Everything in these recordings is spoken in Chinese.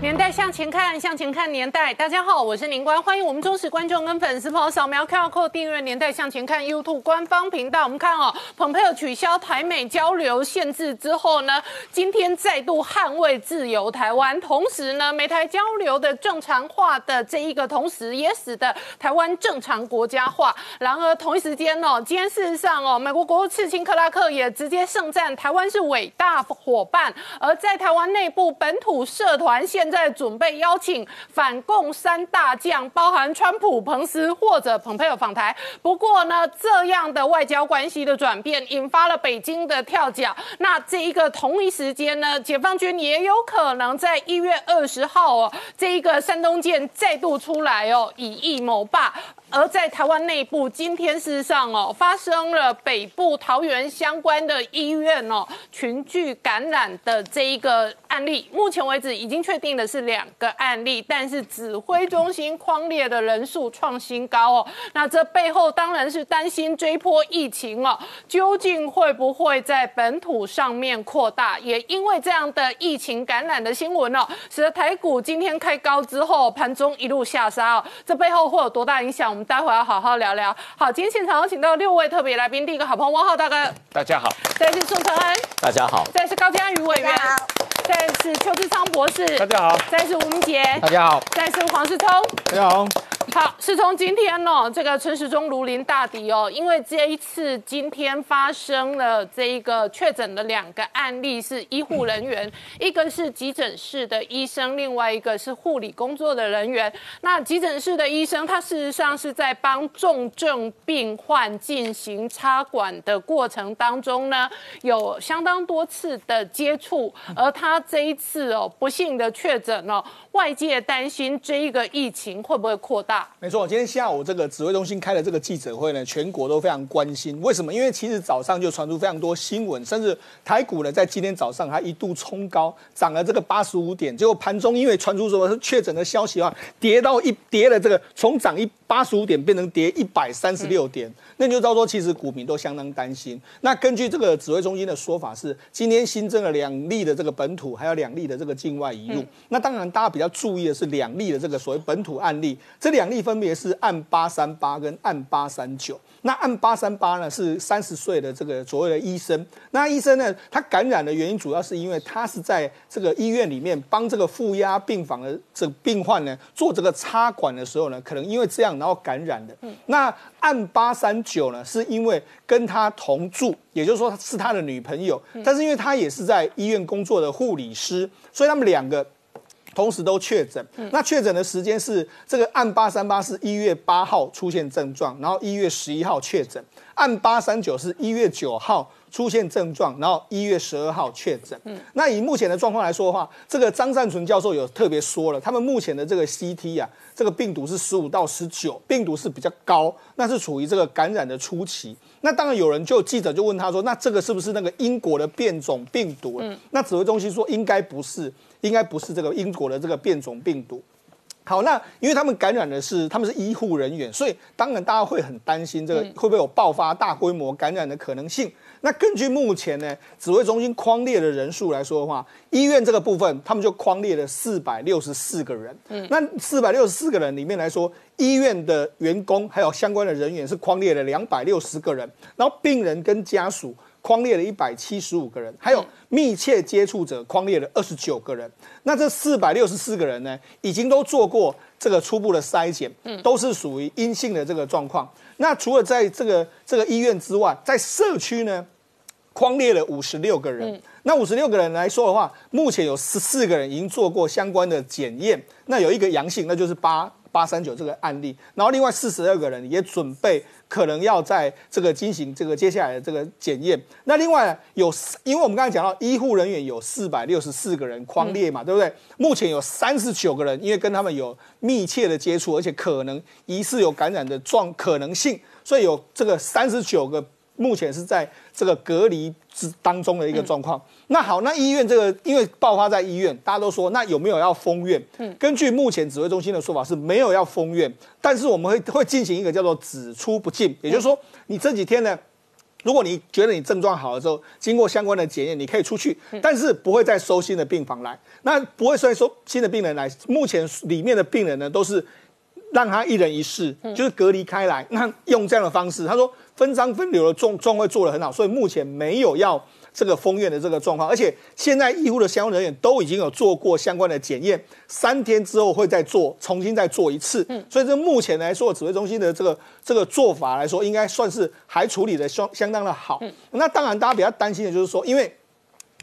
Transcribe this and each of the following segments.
年代向前看，向前看年代。大家好，我是宁官，欢迎我们忠实观众跟粉丝朋友扫描 QR Code 订阅《年代向前看》YouTube 官方频道。我们看哦，蓬佩奥取消台美交流限制之后呢，今天再度捍卫自由台湾，同时呢，美台交流的正常化的这一个同时，也使得台湾正常国家化。然而同一时间哦，今天事实上哦，美国国务次卿克拉克也直接盛赞台湾是伟大伙伴，而在台湾内部本土社团现在准备邀请反共三大将，包含川普、彭斯或者蓬佩奥访台。不过呢，这样的外交关系的转变，引发了北京的跳脚。那这一个同一时间呢，解放军也有可能在一月二十号哦，这一个山东舰再度出来哦，以役谋霸。而在台湾内部，今天事实上哦，发生了北部桃园相关的医院哦群聚感染的这一个案例。目前为止已经确定的是两个案例，但是指挥中心框列的人数创新高哦。那这背后当然是担心追波疫情哦，究竟会不会在本土上面扩大？也因为这样的疫情感染的新闻哦，使得台股今天开高之后，盘中一路下杀哦。这背后会有多大影响？我们待会要好好聊聊。好，今天现场有请到六位特别来宾，第一个好朋友汪浩大哥，大家好，再是宋承恩，大家好，再是高嘉瑜委员，再是邱志昌博士，大家好，再是吴明杰，大家好，再是黄世聪，大家好。好，是从今天哦，这个陈时中如临大敌哦，因为这一次今天发生了这一个确诊的两个案例是医护人员，一个是急诊室的医生，另外一个是护理工作的人员。那急诊室的医生，他事实上是在帮重症病患进行插管的过程当中呢，有相当多次的接触，而他这一次哦，不幸的确诊哦，外界担心这一个疫情会不会扩大？没错，今天下午这个指挥中心开的这个记者会呢，全国都非常关心。为什么？因为其实早上就传出非常多新闻，甚至台股呢在今天早上还一度冲高，涨了这个八十五点，结果盘中因为传出什么确诊的消息啊，跌到一跌了这个从涨一八十五点变成跌一百三十六点，那你就知道说其实股民都相当担心。那根据这个指挥中心的说法是，今天新增了两例的这个本土，还有两例的这个境外移入。那当然大家比较注意的是两例的这个所谓本土案例，这两。例分别是案八三八跟案八三九。那案八三八呢是三十岁的这个所谓的医生。那医生呢，他感染的原因主要是因为他是在这个医院里面帮这个负压病房的这个病患呢做这个插管的时候呢，可能因为这样然后感染的。那案八三九呢，是因为跟他同住，也就是说是他的女朋友，但是因为他也是在医院工作的护理师，所以他们两个。同时都确诊，那确诊的时间是这个案八三八是一月八号出现症状，然后一月十一号确诊；案八三九是一月九号出现症状，然后一月十二号确诊。那以目前的状况来说的话，这个张善存教授有特别说了，他们目前的这个 CT 啊，这个病毒是十五到十九，病毒是比较高，那是处于这个感染的初期。那当然有人就记者就问他说，那这个是不是那个英国的变种病毒？那指挥中心说应该不是。应该不是这个英国的这个变种病毒。好，那因为他们感染的是他们是医护人员，所以当然大家会很担心这个会不会有爆发大规模感染的可能性。那根据目前呢指挥中心框列的人数来说的话，医院这个部分他们就框列了四百六十四个人。嗯，那四百六十四个人里面来说，医院的员工还有相关的人员是框列了两百六十个人，然后病人跟家属。框列了一百七十五个人，还有密切接触者框列了二十九个人。那这四百六十四个人呢，已经都做过这个初步的筛检，都是属于阴性的这个状况。那除了在这个这个医院之外，在社区呢，框列了五十六个人。那五十六个人来说的话，目前有十四个人已经做过相关的检验，那有一个阳性，那就是八。八三九这个案例，然后另外四十二个人也准备可能要在这个进行这个接下来的这个检验。那另外有，因为我们刚才讲到医护人员有四百六十四个人框列嘛，对不对？目前有三十九个人因为跟他们有密切的接触，而且可能疑似有感染的状可能性，所以有这个三十九个目前是在这个隔离之当中的一个状况。那好，那医院这个因为爆发在医院，大家都说那有没有要封院？嗯，根据目前指挥中心的说法是没有要封院，但是我们会会进行一个叫做只出不进，也就是说你这几天呢。如果你觉得你症状好了之后，经过相关的检验，你可以出去，但是不会再收新的病房来。那不会再收新的病人来。目前里面的病人呢，都是让他一人一室，就是隔离开来。那用这样的方式，他说分章分流的状状况做得很好，所以目前没有要。这个封院的这个状况，而且现在医护的相关人员都已经有做过相关的检验，三天之后会再做，重新再做一次。嗯，所以这目前来说，指挥中心的这个这个做法来说，应该算是还处理的相相当的好。嗯，那当然大家比较担心的就是说，因为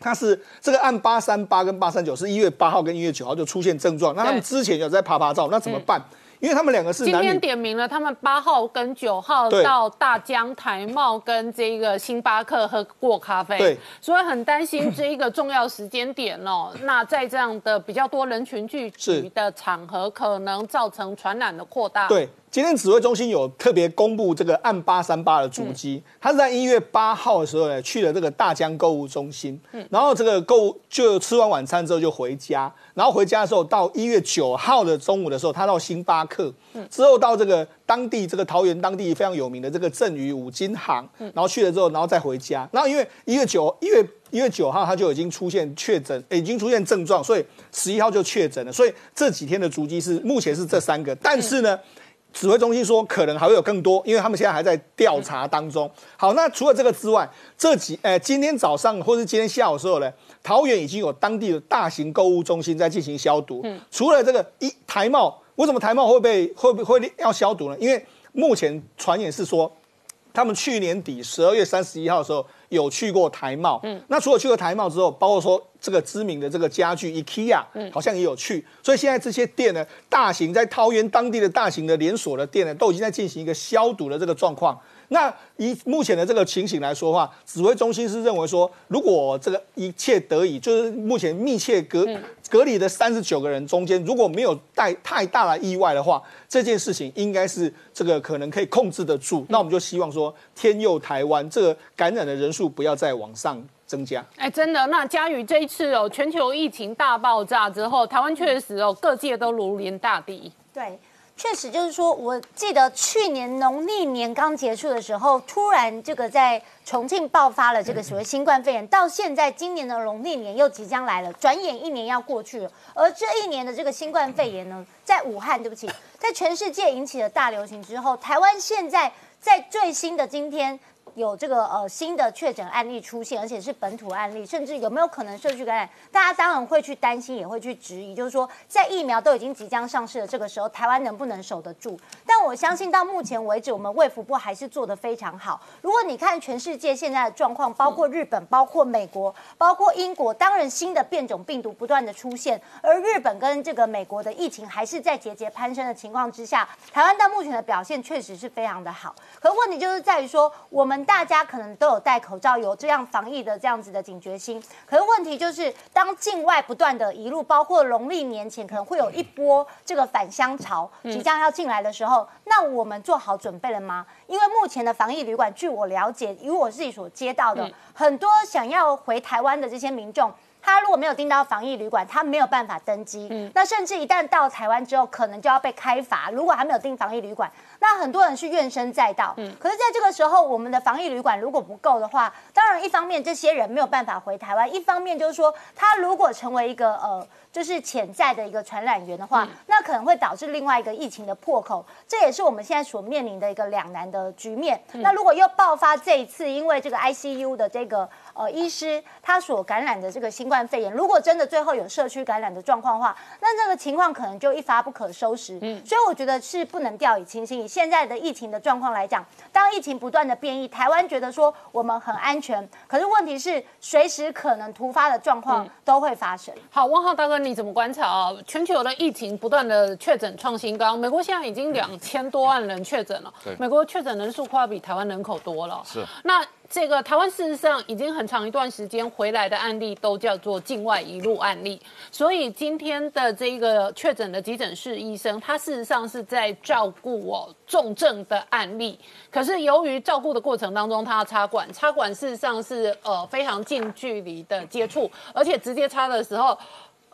他是这个按八三八跟八三九是一月八号跟一月九号就出现症状，那他们之前有在爬爬照，那怎么办？因为他们两个是今天点名了，他们八号跟九号到大江台茂跟这个星巴克喝过咖啡，对，所以很担心这一个重要时间点哦。那在这样的比较多人群聚集的场合，可能造成传染的扩大。对。今天指挥中心有特别公布这个案八三八的足迹，他是在一月八号的时候呢去了这个大江购物中心，嗯然后这个购物就吃完晚餐之后就回家，然后回家的时候到一月九号的中午的时候，他到星巴克，嗯之后到这个当地这个桃园当地非常有名的这个振宇五金行，然后去了之后，然后再回家，然后因为一月九一月一月九号他就已经出现确诊，已经出现症状，所以十一号就确诊了，所以这几天的足迹是目前是这三个，但是呢。指挥中心说，可能还会有更多，因为他们现在还在调查当中。好，那除了这个之外，这几呃，今天早上或是今天下午的时候呢，桃园已经有当地的大型购物中心在进行消毒。嗯，除了这个一台茂，为什么台茂会被会不会要消毒呢？因为目前传言是说，他们去年底十二月三十一号的时候。有去过台茂，嗯，那除了去过台茂之后，包括说这个知名的这个家具 IKEA，嗯，好像也有去，所以现在这些店呢，大型在桃园当地的大型的连锁的店呢，都已经在进行一个消毒的这个状况。那以目前的这个情形来说的话，指挥中心是认为说，如果这个一切得以，就是目前密切隔隔离的三十九个人中间，如果没有带太大的意外的话，这件事情应该是这个可能可以控制得住。那我们就希望说，天佑台湾，这个感染的人数不要再往上增加。哎，真的，那嘉宇这一次哦，全球疫情大爆炸之后，台湾确实哦，各界都如临大敌。对。确实，就是说，我记得去年农历年刚结束的时候，突然这个在重庆爆发了这个所谓新冠肺炎，到现在今年的农历年又即将来了，转眼一年要过去了。而这一年的这个新冠肺炎呢，在武汉，对不起，在全世界引起了大流行之后，台湾现在在最新的今天。有这个呃新的确诊案例出现，而且是本土案例，甚至有没有可能社区感染？大家当然会去担心，也会去质疑，就是说在疫苗都已经即将上市的这个时候，台湾能不能守得住？但我相信到目前为止，我们卫福部还是做得非常好。如果你看全世界现在的状况，包括日本、包括美国、包括英国，当然新的变种病毒不断的出现，而日本跟这个美国的疫情还是在节节攀升的情况之下，台湾到目前的表现确实是非常的好。可问题就是在于说我们。大家可能都有戴口罩，有这样防疫的这样子的警觉心。可是问题就是，当境外不断的一路，包括农历年前可能会有一波这个返乡潮即将要进来的时候，那我们做好准备了吗？因为目前的防疫旅馆，据我了解，以我自己所接到的，很多想要回台湾的这些民众。他如果没有订到防疫旅馆，他没有办法登机。嗯，那甚至一旦到台湾之后，可能就要被开罚。如果还没有订防疫旅馆，那很多人是怨声载道。嗯，可是在这个时候，我们的防疫旅馆如果不够的话，当然一方面这些人没有办法回台湾，一方面就是说他如果成为一个呃。就是潜在的一个传染源的话，那可能会导致另外一个疫情的破口，这也是我们现在所面临的一个两难的局面。那如果又爆发这一次，因为这个 ICU 的这个呃医师他所感染的这个新冠肺炎，如果真的最后有社区感染的状况的话，那这个情况可能就一发不可收拾。嗯，所以我觉得是不能掉以轻心。以现在的疫情的状况来讲，当疫情不断的变异，台湾觉得说我们很安全，可是问题是随时可能突发的状况都会发生。好，汪浩大哥。你怎么观察啊？全球的疫情不断的确诊创新高，美国现在已经两千多万人确诊了。美国确诊人数快要比台湾人口多了。是。那这个台湾事实上已经很长一段时间回来的案例都叫做境外一路案例，所以今天的这个确诊的急诊室医生，他事实上是在照顾我重症的案例。可是由于照顾的过程当中，他要插管，插管事实上是呃非常近距离的接触，而且直接插的时候。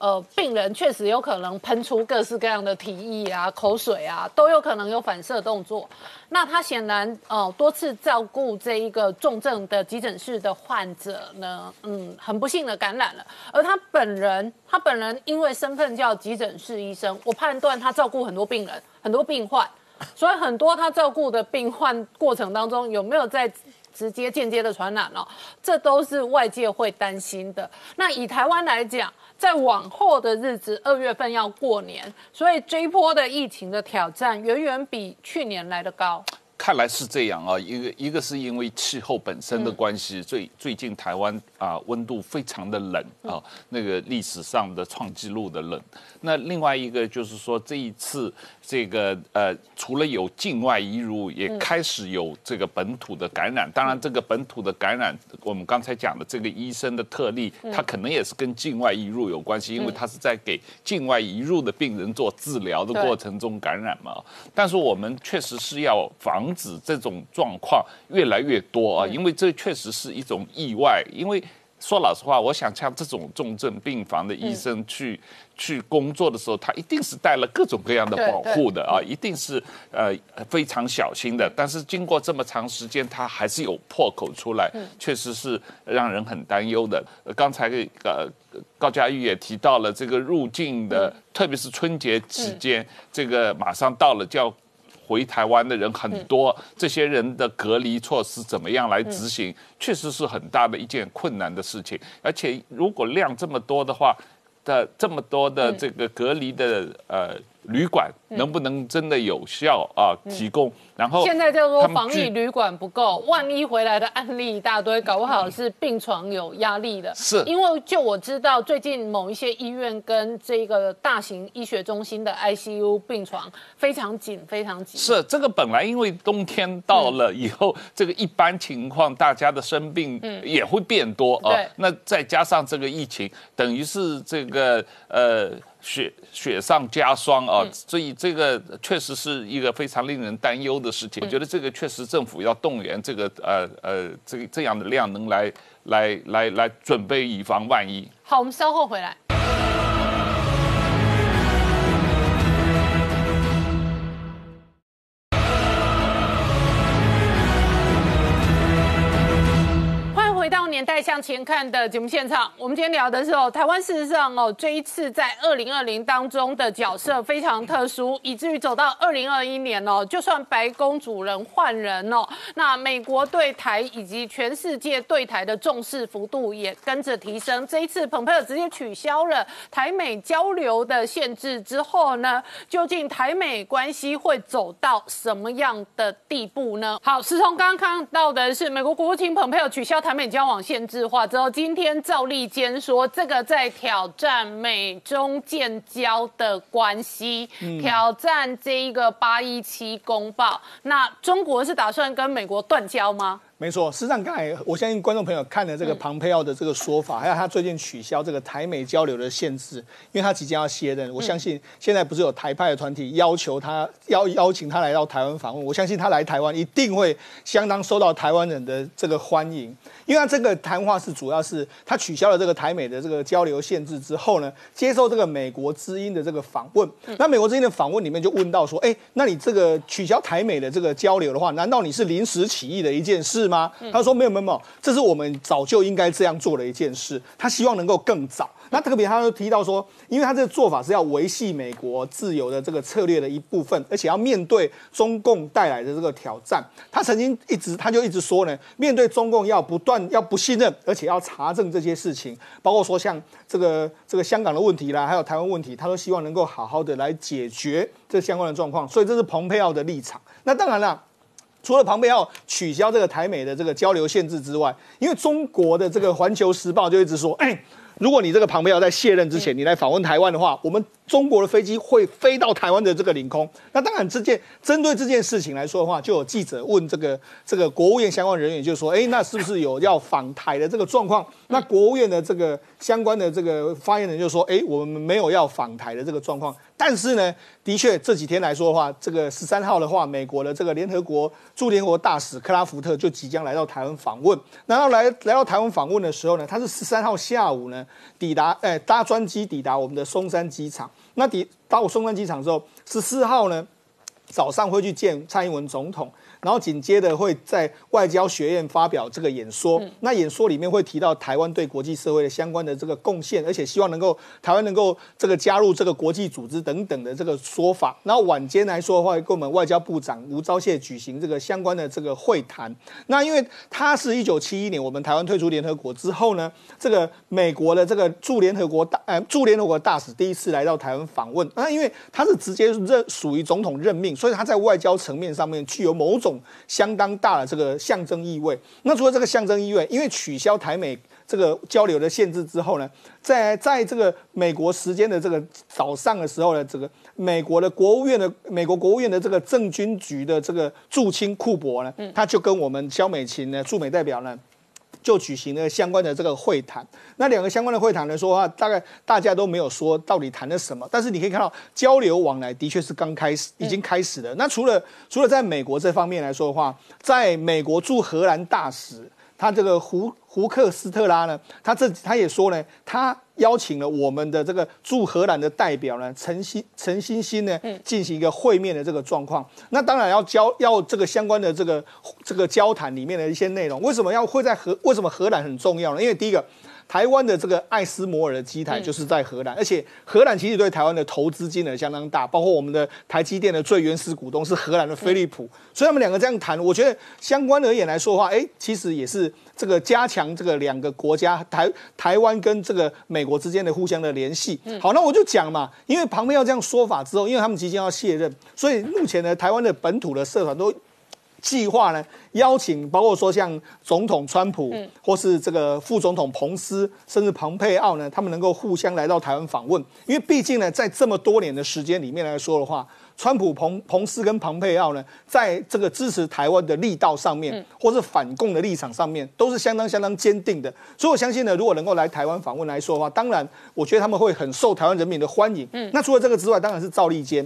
呃，病人确实有可能喷出各式各样的体液啊、口水啊，都有可能有反射动作。那他显然呃多次照顾这一个重症的急诊室的患者呢，嗯，很不幸的感染了。而他本人，他本人因为身份叫急诊室医生，我判断他照顾很多病人、很多病患，所以很多他照顾的病患过程当中有没有在直接、间接的传染哦，这都是外界会担心的。那以台湾来讲，在往后的日子，二月份要过年，所以这一波的疫情的挑战远远比去年来的高。看来是这样啊，一个一个是因为气候本身的关系，最最近台湾啊温度非常的冷啊，那个历史上的创纪录的冷。那另外一个就是说这一次这个呃，除了有境外移入，也开始有这个本土的感染。当然，这个本土的感染，我们刚才讲的这个医生的特例，他可能也是跟境外移入有关系，因为他是在给境外移入的病人做治疗的过程中感染嘛。但是我们确实是要防。止这种状况越来越多啊，因为这确实是一种意外。因为说老实话，我想像这种重症病房的医生去去工作的时候，他一定是带了各种各样的保护的啊，一定是呃非常小心的。但是经过这么长时间，他还是有破口出来，确实是让人很担忧的。刚才呃高佳玉也提到了这个入境的，特别是春节期间，这个马上到了，叫。回台湾的人很多，这些人的隔离措施怎么样来执行，确实是很大的一件困难的事情。而且如果量这么多的话，的这么多的这个隔离的呃。旅馆能不能真的有效啊？提供，然后现在叫做防疫旅馆不够，万一回来的案例一大堆，搞不好是病床有压力的。是，因为就我知道，最近某一些医院跟这个大型医学中心的 ICU 病床非常紧，非常紧。是，这个本来因为冬天到了以后，这个一般情况大家的生病也会变多啊。那再加上这个疫情，等于是这个呃。雪雪上加霜啊，所以这个确实是一个非常令人担忧的事情。我觉得这个确实政府要动员这个呃呃这个这样的量能来来来来准备以防万一。好，我们稍后回来。年代向前看的节目现场，我们今天聊的是哦，台湾事实上哦，这一次在二零二零当中的角色非常特殊，以至于走到二零二一年哦，就算白宫主人换人哦，那美国对台以及全世界对台的重视幅度也跟着提升。这一次，蓬佩奥直接取消了台美交流的限制之后呢，究竟台美关系会走到什么样的地步呢？好，是从刚刚看到的是美国国务卿蓬佩奥取消台美交往。限制化之后，今天赵立坚说，这个在挑战美中建交的关系，挑战这一个八一七公报。那中国是打算跟美国断交吗？没错，实际上刚才我相信观众朋友看了这个庞佩奥的这个说法，还有他最近取消这个台美交流的限制，因为他即将要卸任。我相信现在不是有台派的团体要求他邀邀请他来到台湾访问，我相信他来台湾一定会相当受到台湾人的这个欢迎。因为他这个谈话是主要是他取消了这个台美的这个交流限制之后呢，接受这个美国之音的这个访问。那美国之音的访问里面就问到说，哎，那你这个取消台美的这个交流的话，难道你是临时起意的一件事吗？他说没有没有没有，这是我们早就应该这样做的一件事。他希望能够更早。那特别他又提到说，因为他这个做法是要维系美国自由的这个策略的一部分，而且要面对中共带来的这个挑战。他曾经一直他就一直说呢，面对中共要不断要不信任，而且要查证这些事情，包括说像这个这个香港的问题啦，还有台湾问题，他都希望能够好好的来解决这相关的状况。所以这是蓬佩奥的立场。那当然了。除了庞培要取消这个台美的这个交流限制之外，因为中国的这个《环球时报》就一直说，哎，如果你这个庞培要在卸任之前，你来访问台湾的话，我们中国的飞机会飞到台湾的这个领空。那当然，这件针对这件事情来说的话，就有记者问这个这个国务院相关人员，就说：哎，那是不是有要访台的这个状况？那国务院的这个相关的这个发言人就说：哎，我们没有要访台的这个状况。但是呢，的确这几天来说的话，这个十三号的话，美国的这个联合国驻联合国大使克拉福特就即将来到台湾访问。然后来来到台湾访问的时候呢，他是十三号下午呢抵达，哎，搭专机抵达我们的松山机场。那抵到松山机场之后，十四号呢早上会去见蔡英文总统。然后紧接着会在外交学院发表这个演说，那演说里面会提到台湾对国际社会的相关的这个贡献，而且希望能够台湾能够这个加入这个国际组织等等的这个说法。然后晚间来说的话，跟我们外交部长吴钊燮举行这个相关的这个会谈。那因为他是一九七一年我们台湾退出联合国之后呢，这个美国的这个驻联合国大呃驻联合国大使第一次来到台湾访问。那因为他是直接任属于总统任命，所以他在外交层面上面具有某种。相当大的这个象征意味。那除了这个象征意味，因为取消台美这个交流的限制之后呢，在在这个美国时间的这个早上的时候呢，这个美国的国务院的美国国务院的这个政军局的这个驻青库伯呢，他就跟我们肖美琴呢驻美代表呢。就举行了相关的这个会谈，那两个相关的会谈来说的话，大概大家都没有说到底谈了什么，但是你可以看到交流往来的确是刚开始，已经开始了。那除了除了在美国这方面来说的话，在美国驻荷兰大使。他这个胡胡克斯特拉呢，他这他也说呢，他邀请了我们的这个驻荷兰的代表呢，陈新陈星星呢，进行一个会面的这个状况。那当然要交要这个相关的这个这个交谈里面的一些内容。为什么要会在荷？为什么荷兰很重要呢？因为第一个。台湾的这个爱斯摩尔的机台就是在荷兰，而且荷兰其实对台湾的投资金额相当大，包括我们的台积电的最原始股东是荷兰的飞利浦，所以他们两个这样谈，我觉得相关而言来说的话，哎，其实也是这个加强这个两个国家台台湾跟这个美国之间的互相的联系。好，那我就讲嘛，因为旁边要这样说法之后，因为他们即将要卸任，所以目前呢，台湾的本土的社团都。计划呢，邀请包括说像总统川普，或是这个副总统彭斯，甚至蓬佩奥呢，他们能够互相来到台湾访问。因为毕竟呢，在这么多年的时间里面来说的话，川普、彭彭斯跟蓬佩奥呢，在这个支持台湾的力道上面，或是反共的立场上面，都是相当相当坚定的。所以我相信呢，如果能够来台湾访问来说的话，当然我觉得他们会很受台湾人民的欢迎。嗯那除了这个之外，当然是赵立坚。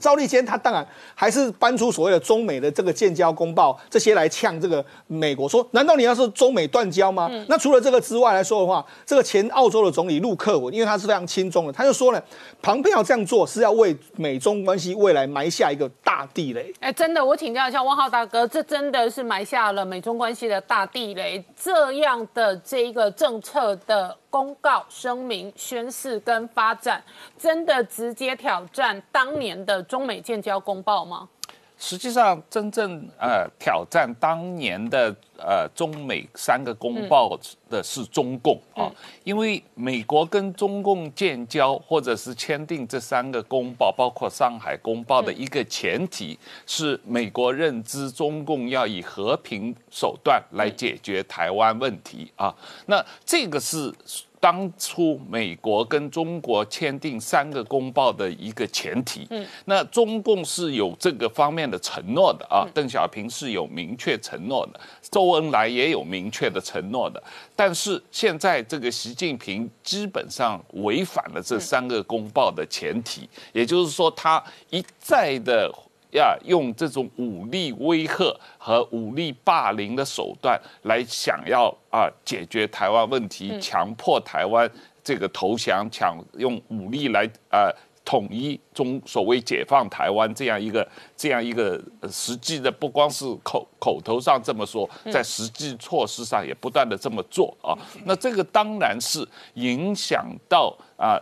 赵立坚他当然还是搬出所谓的中美的这个建交公报这些来呛这个美国，说难道你要是中美断交吗？那除了这个之外来说的话，这个前澳洲的总理陆克文，因为他是非常亲中的，他就说呢，庞佩奥这样做是要为美中关系未来埋下一个大地雷。哎，真的，我请教一下汪浩大哥，这真的是埋下了美中关系的大地雷？这样的这一个政策的。公告、声明、宣誓跟发展，真的直接挑战当年的中美建交公报吗？实际上，真正呃挑战当年的呃中美三个公报的是中共啊，因为美国跟中共建交或者是签订这三个公报，包括上海公报的一个前提是美国认知中共要以和平手段来解决台湾问题啊，那这个是。当初美国跟中国签订三个公报的一个前提，嗯，那中共是有这个方面的承诺的啊，邓小平是有明确承诺的，周恩来也有明确的承诺的，但是现在这个习近平基本上违反了这三个公报的前提，也就是说他一再的。要用这种武力威吓和武力霸凌的手段来想要啊解决台湾问题，强迫台湾这个投降，抢用武力来啊统一中所谓解放台湾这样一个这样一个实际的，不光是口口头上这么说，在实际措施上也不断的这么做啊。那这个当然是影响到啊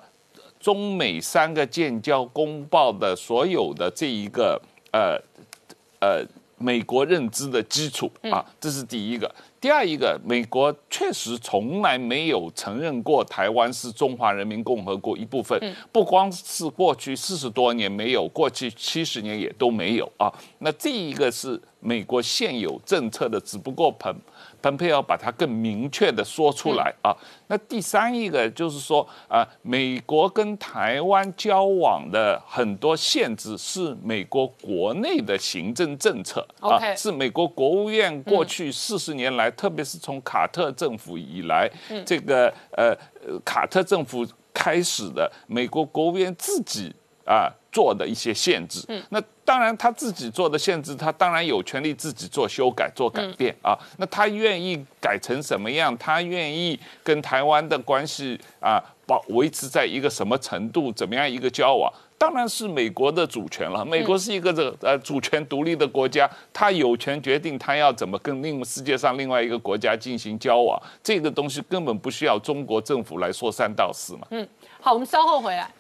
中美三个建交公报的所有的这一个。呃，呃，美国认知的基础啊，这是第一个。第二一个，美国确实从来没有承认过台湾是中华人民共和国一部分，不光是过去四十多年没有，过去七十年也都没有啊。那这一个是美国现有政策的，只不过彭彭佩奥把它更明确的说出来啊。那第三一个就是说啊，美国跟台湾交往的很多限制是美国国内的行政政策啊，是美国国务院过去四十年来，特别是从卡特政府以来，这个呃卡特政府开始的美国国务院自己啊做的一些限制。嗯那当然他自己做的限制，他当然有权利自己做修改、做改变啊。那他愿意改成什么样？他愿意跟台湾的关系啊保维持在一个什么程度？怎么样一个交往？当然是美国的主权了。美国是一个这呃主权独立的国家，他有权决定他要怎么跟另世界上另外一个国家进行交往。这个东西根本不需要中国政府来说三道四嘛。嗯，好，我们稍后回来。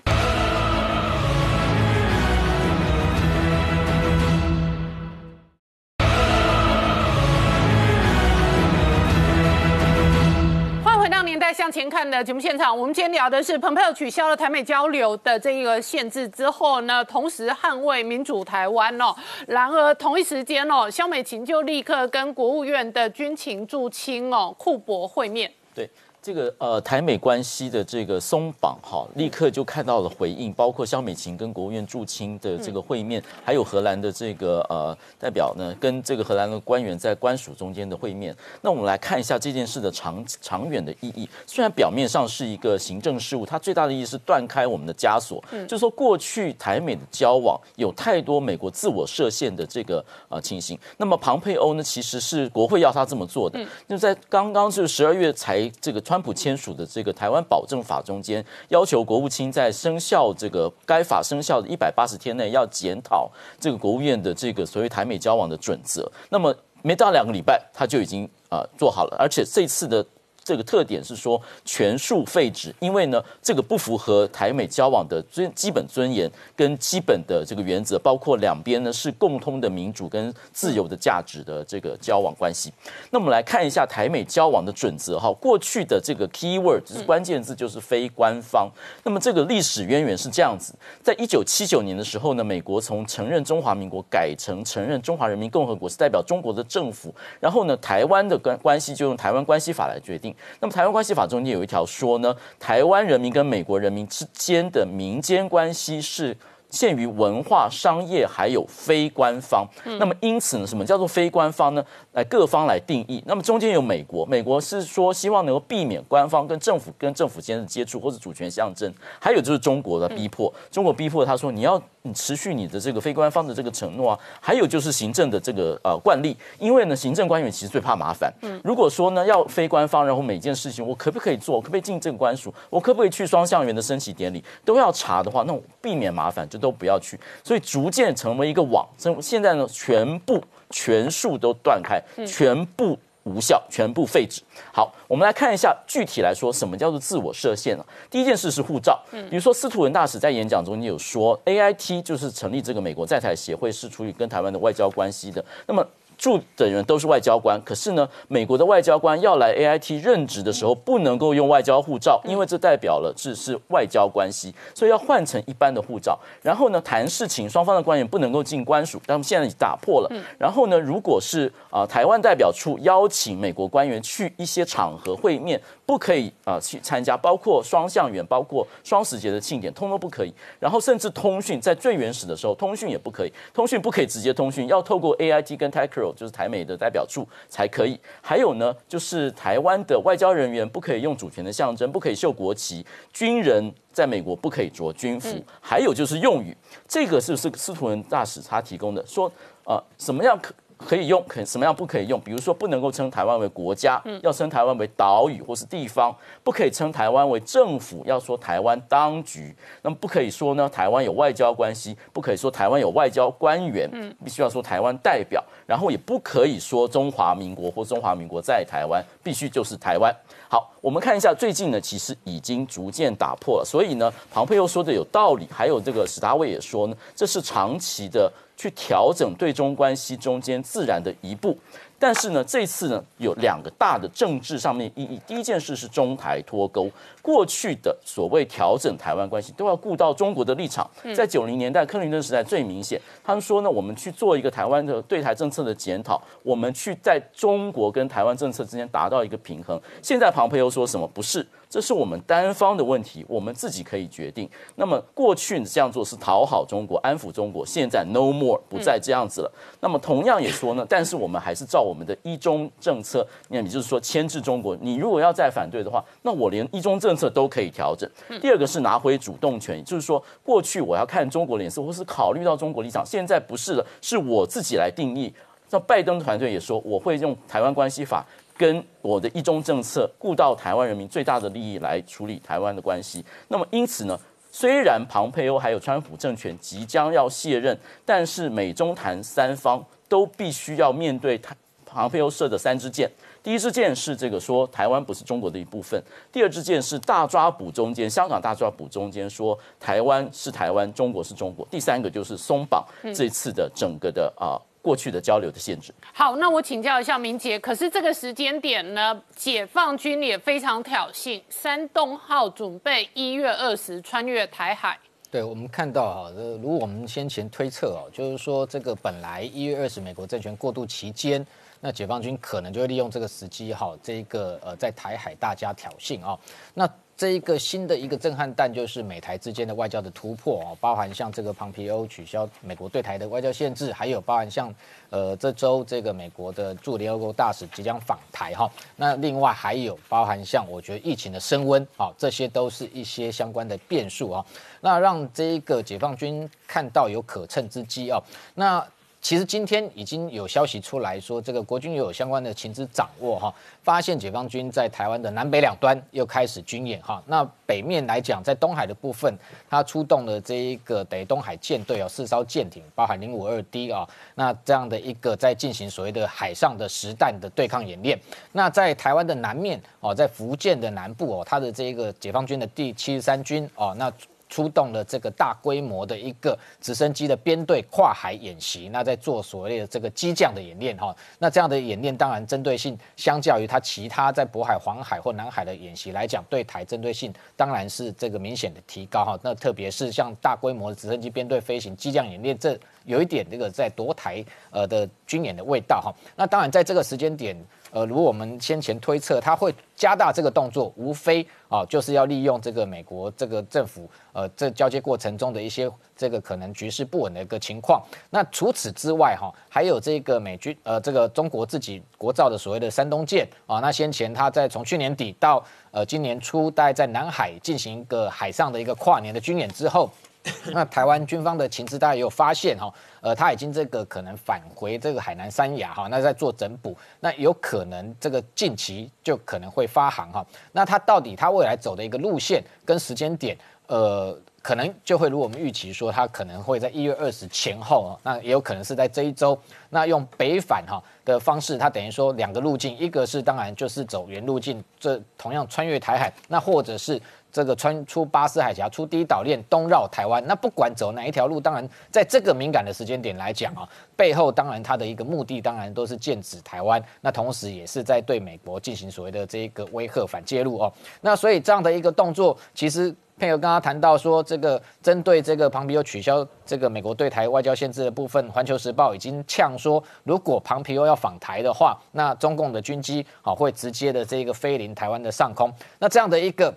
向前看的节目现场，我们今天聊的是蓬佩奥取消了台美交流的这一个限制之后呢，同时捍卫民主台湾哦。然而同一时间哦，肖美琴就立刻跟国务院的军情驻青哦库珀会面。对。这个呃台美关系的这个松绑哈，立刻就看到了回应，包括肖美琴跟国务院驻青的这个会面，还有荷兰的这个呃代表呢，跟这个荷兰的官员在官署中间的会面。那我们来看一下这件事的长长远的意义。虽然表面上是一个行政事务，它最大的意义是断开我们的枷锁，就是说过去台美的交往有太多美国自我设限的这个呃情形。那么庞佩欧呢，其实是国会要他这么做的。就在刚刚就是十二月才这个。川普签署的这个台湾保证法中间，要求国务卿在生效这个该法生效的一百八十天内要检讨这个国务院的这个所谓台美交往的准则。那么没到两个礼拜，他就已经啊做好了，而且这次的。这个特点是说全数废止，因为呢，这个不符合台美交往的尊基本尊严跟基本的这个原则，包括两边呢是共通的民主跟自由的价值的这个交往关系。那我们来看一下台美交往的准则哈，过去的这个 key word 就是关键字就是非官方。那么这个历史渊源是这样子，在一九七九年的时候呢，美国从承认中华民国改成承认中华人民共和国是代表中国的政府，然后呢，台湾的关关系就用台湾关系法来决定。那么台湾关系法中间有一条说呢，台湾人民跟美国人民之间的民间关系是。限于文化、商业，还有非官方。那么因此呢，什么叫做非官方呢？来各方来定义。那么中间有美国，美国是说希望能够避免官方跟政府跟政府间的接触或者主权象征。还有就是中国的逼迫，中国逼迫他说你要你持续你的这个非官方的这个承诺啊。还有就是行政的这个呃惯例，因为呢行政官员其实最怕麻烦。如果说呢要非官方，然后每件事情我可不可以做，可不可以进这个官署，我可不可以去双向园的升旗典礼都要查的话，那避免麻烦就。都不要去，所以逐渐成为一个网。现现在呢，全部全数都断开，全部无效，全部废止。好，我们来看一下具体来说，什么叫做自我设限呢？第一件事是护照，比如说司徒文大使在演讲中，你有说 A I T 就是成立这个美国在台协会，是处理跟台湾的外交关系的。那么住的人都是外交官，可是呢，美国的外交官要来 A I T 任职的时候，不能够用外交护照，因为这代表了这是外交关系，所以要换成一般的护照。然后呢，谈事情双方的官员不能够进官署，但们现在已打破了。然后呢，如果是啊台湾代表处邀请美国官员去一些场合会面，不可以啊去参加，包括双向远，包括双十节的庆典，通通不可以。然后甚至通讯，在最原始的时候，通讯也不可以，通讯不可以直接通讯，要透过 A I T 跟 TACRO，就是台美的代表处才可以。还有呢，就是台湾的外交人员不可以用主权的象征，不可以秀国旗。军人在美国不可以着军服。还有就是用语，这个是不是司徒文大使他提供的？说呃，什么样可？可以用，可什么样不可以用？比如说，不能够称台湾为国家，要称台湾为岛屿或是地方；不可以称台湾为政府，要说台湾当局。那么不可以说呢，台湾有外交关系，不可以说台湾有外交官员，必须要说台湾代表。然后也不可以说中华民国或中华民国在台湾，必须就是台湾。好，我们看一下最近呢，其实已经逐渐打破了。所以呢，庞佩又说的有道理，还有这个史达威也说呢，这是长期的。去调整对中关系中间自然的一步。但是呢，这次呢有两个大的政治上面意义。第一件事是中台脱钩，过去的所谓调整台湾关系都要顾到中国的立场。在九零年代克林顿时代最明显，他们说呢，我们去做一个台湾的对台政策的检讨，我们去在中国跟台湾政策之间达到一个平衡。现在庞培又说什么？不是。这是我们单方的问题，我们自己可以决定。那么过去这样做是讨好中国、安抚中国，现在 no more 不再这样子了。那么同样也说呢，但是我们还是照我们的一中政策，那也就是说牵制中国。你如果要再反对的话，那我连一中政策都可以调整。第二个是拿回主动权，就是说过去我要看中国脸色，或是考虑到中国立场，现在不是了，是我自己来定义。像拜登团队也说，我会用台湾关系法。跟我的一中政策顾到台湾人民最大的利益来处理台湾的关系。那么因此呢，虽然庞佩欧还有川普政权即将要卸任，但是美中台三方都必须要面对他庞佩欧设的三支箭。第一支箭是这个说台湾不是中国的一部分；第二支箭是大抓捕中间，香港大抓捕中间说台湾是台湾，中国是中国；第三个就是松绑这次的整个的啊。过去的交流的限制。好，那我请教一下明杰，可是这个时间点呢，解放军也非常挑衅，山东号准备一月二十穿越台海。对，我们看到哈，如果我们先前推测哦，就是说这个本来一月二十美国政权过渡期间，那解放军可能就会利用这个时机哈，这个呃在台海大家挑衅啊，那。这一个新的一个震撼弹，就是美台之间的外交的突破哦，包含像这个庞皮欧取消美国对台的外交限制，还有包含像呃这周这个美国的驻联合国大使即将访台哈，那另外还有包含像我觉得疫情的升温啊，这些都是一些相关的变数啊，那让这一个解放军看到有可乘之机啊，那。其实今天已经有消息出来说，这个国军又有相关的情资掌握哈，发现解放军在台湾的南北两端又开始军演哈。那北面来讲，在东海的部分，它出动了这一个等于东海舰队哦，四艘舰艇，包含零五二 D 啊，那这样的一个在进行所谓的海上的实弹的对抗演练。那在台湾的南面哦，在福建的南部哦，它的这一个解放军的第七十三军哦，那。出动了这个大规模的一个直升机的编队跨海演习，那在做所谓的这个机降的演练哈，那这样的演练当然针对性相较于它其他在渤海、黄海或南海的演习来讲，对台针对性当然是这个明显的提高哈。那特别是像大规模的直升机编队飞行机降演练，这有一点这个在夺台呃的军演的味道哈。那当然在这个时间点。呃，如我们先前推测，他会加大这个动作，无非啊，就是要利用这个美国这个政府呃，这交接过程中的一些这个可能局势不稳的一个情况。那除此之外哈，还有这个美军呃，这个中国自己国造的所谓的山东舰啊，那先前他在从去年底到呃今年初，大概在南海进行一个海上的一个跨年的军演之后。那台湾军方的情资大家也有发现哈，呃，他已经这个可能返回这个海南三亚哈，那在做整补，那有可能这个近期就可能会发航哈。那他到底他未来走的一个路线跟时间点，呃，可能就会如我们预期说，他可能会在一月二十前后，那也有可能是在这一周，那用北返哈的方式，他等于说两个路径，一个是当然就是走原路径，这同样穿越台海，那或者是。这个穿出巴士海峡，出第一岛链，东绕台湾。那不管走哪一条路，当然在这个敏感的时间点来讲啊，背后当然它的一个目的，当然都是剑指台湾。那同时也是在对美国进行所谓的这一个威吓反介入哦。那所以这样的一个动作，其实配合刚刚谈到说，这个针对这个庞皮欧取消这个美国对台外交限制的部分，环球时报已经呛说，如果庞皮欧要访台的话，那中共的军机啊会直接的这个飞临台湾的上空。那这样的一个。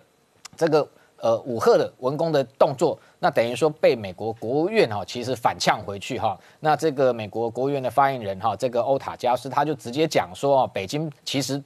这个呃武赫的文工的动作，那等于说被美国国务院哈其实反呛回去哈。那这个美国国务院的发言人哈，这个欧塔加斯他就直接讲说啊，北京其实。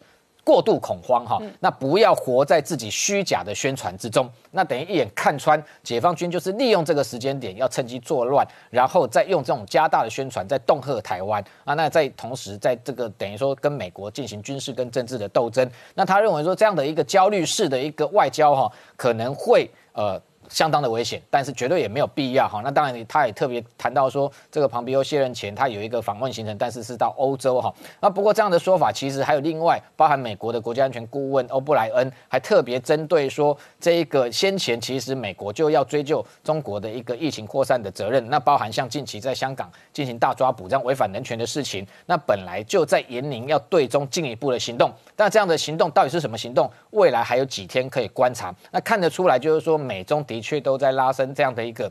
过度恐慌哈，那不要活在自己虚假的宣传之中，那等于一眼看穿解放军就是利用这个时间点要趁机作乱，然后再用这种加大的宣传在恫吓台湾啊，那在同时在这个等于说跟美国进行军事跟政治的斗争，那他认为说这样的一个焦虑式的一个外交哈，可能会呃。相当的危险，但是绝对也没有必要哈。那当然，他也特别谈到说，这个庞皮欧卸任前，他有一个访问行程，但是是到欧洲哈。那不过这样的说法，其实还有另外包含美国的国家安全顾问欧布莱恩，还特别针对说，这一个先前其实美国就要追究中国的一个疫情扩散的责任，那包含像近期在香港进行大抓捕这样违反人权的事情，那本来就在严宁要对中进一步的行动。但这样的行动到底是什么行动？未来还有几天可以观察。那看得出来，就是说美中的确都在拉升这样的一个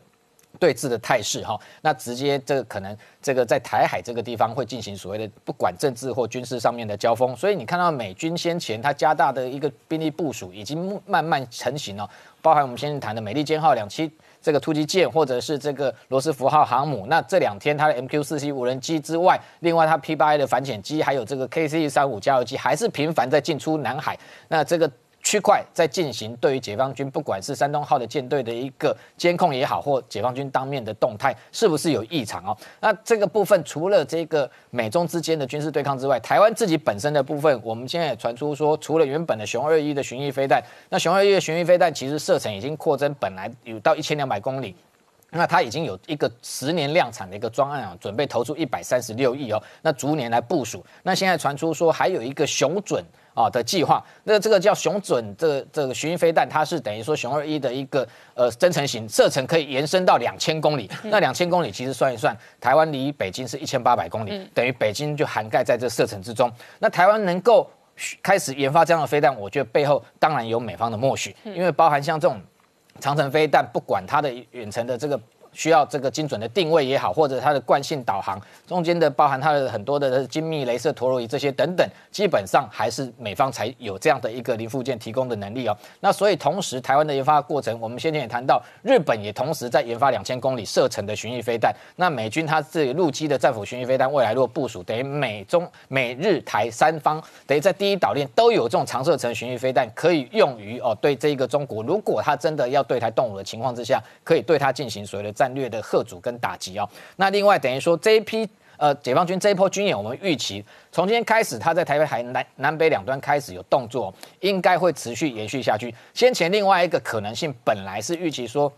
对峙的态势哈。那直接这个可能这个在台海这个地方会进行所谓的不管政治或军事上面的交锋。所以你看到美军先前它加大的一个兵力部署已经慢慢成型了，包含我们先前谈的美利坚号两栖这个突击舰，或者是这个罗斯福号航母。那这两天它的 MQ 四 C 无人机之外，另外它 P 八 A 的反潜机，还有这个 KC 三五加油机，还是频繁在进出南海。那这个。区块在进行对于解放军，不管是山东号的舰队的一个监控也好，或解放军当面的动态，是不是有异常哦？那这个部分除了这个美中之间的军事对抗之外，台湾自己本身的部分，我们现在也传出说，除了原本的熊二一的巡弋飞弹，那熊二一的巡弋飞弹其实射程已经扩增，本来有到一千两百公里，那它已经有一个十年量产的一个专案啊，准备投出一百三十六亿哦，那逐年来部署。那现在传出说还有一个熊准。啊的计划，那这个叫熊准，这个这个巡弋飞弹，它是等于说熊二一的一个呃增程型，射程可以延伸到两千公里。那两千公里其实算一算，台湾离北京是一千八百公里，等于北京就涵盖在这射程之中。那台湾能够开始研发这样的飞弹，我觉得背后当然有美方的默许，因为包含像这种长城飞弹，不管它的远程的这个。需要这个精准的定位也好，或者它的惯性导航中间的包含它的很多的精密镭射陀螺仪这些等等，基本上还是美方才有这样的一个零附件提供的能力哦。那所以同时台湾的研发过程，我们先前也谈到，日本也同时在研发两千公里射程的巡弋飞弹。那美军它自己陆基的战斧巡弋飞弹未来如果部署，等于美中美日台三方等于在第一岛链都有这种长射程巡弋飞弹，可以用于哦对这一个中国，如果它真的要对台动武的情况之下，可以对它进行所谓的战。战略的贺阻跟打击哦，那另外等于说这一批呃解放军这一波军演，我们预期从今天开始，他在台北海南南北两端开始有动作，应该会持续延续下去。先前另外一个可能性，本来是预期说，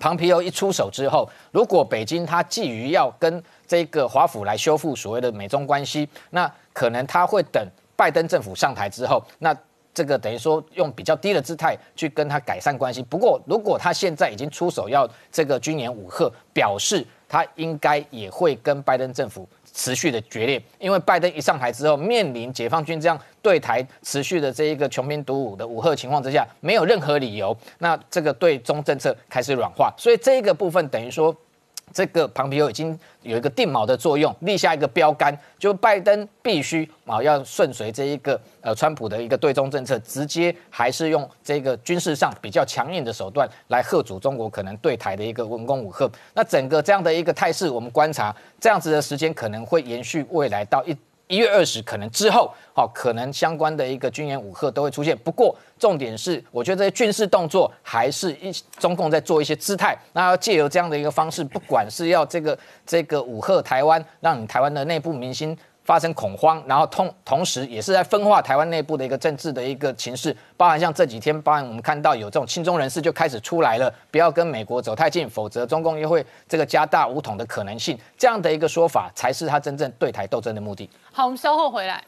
庞皮欧一出手之后，如果北京他觊觎要跟这个华府来修复所谓的美中关系，那可能他会等拜登政府上台之后，那。这个等于说用比较低的姿态去跟他改善关系。不过，如果他现在已经出手要这个军演武赫，表示他应该也会跟拜登政府持续的决裂。因为拜登一上台之后，面临解放军这样对台持续的这一个穷兵黩武的武赫情况之下，没有任何理由，那这个对中政策开始软化。所以这个部分等于说。这个庞皮欧已经有一个定锚的作用，立下一个标杆，就拜登必须啊要顺随这一个呃川普的一个对中政策，直接还是用这个军事上比较强硬的手段来贺阻中国可能对台的一个文攻武吓。那整个这样的一个态势，我们观察这样子的时间可能会延续未来到一。一月二十可能之后，好，可能相关的一个军演武赫都会出现。不过重点是，我觉得这些军事动作还是一中共在做一些姿态。那要借由这样的一个方式，不管是要这个这个武赫台湾，让你台湾的内部明星。发生恐慌，然后同同时也是在分化台湾内部的一个政治的一个情势，包含像这几天，包含我们看到有这种亲中人士就开始出来了，不要跟美国走太近，否则中共又会这个加大武统的可能性，这样的一个说法才是他真正对台斗争的目的。好，我们稍后回来。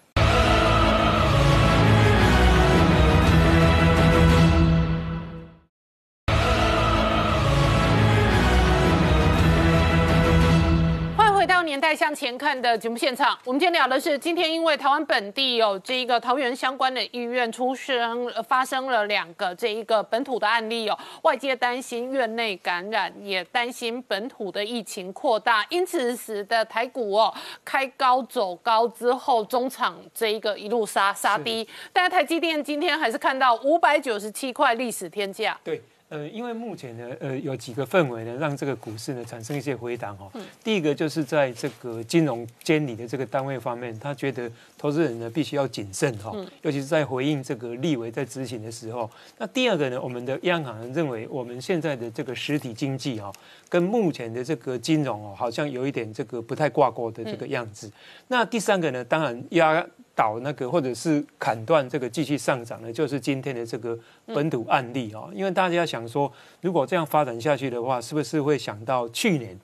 年代向前看的节目现场，我们今天聊的是，今天因为台湾本地有这一个桃园相关的医院出生发生了两个这一个本土的案例哦，外界担心院内感染，也担心本土的疫情扩大，因此使得台股哦开高走高之后，中场这一个一路杀杀低，但是台积电今天还是看到五百九十七块历史天价。对。呃，因为目前呢，呃，有几个氛围呢，让这个股市呢产生一些回档哈。第一个就是在这个金融监理的这个单位方面，他觉得投资人呢必须要谨慎哈，尤其是在回应这个立委在执行的时候。那第二个呢，我们的央行认为我们现在的这个实体经济哈，跟目前的这个金融哦，好像有一点这个不太挂钩的这个样子。那第三个呢，当然压。倒那个或者是砍断这个继续上涨的，就是今天的这个本土案例啊。因为大家想说，如果这样发展下去的话，是不是会想到去年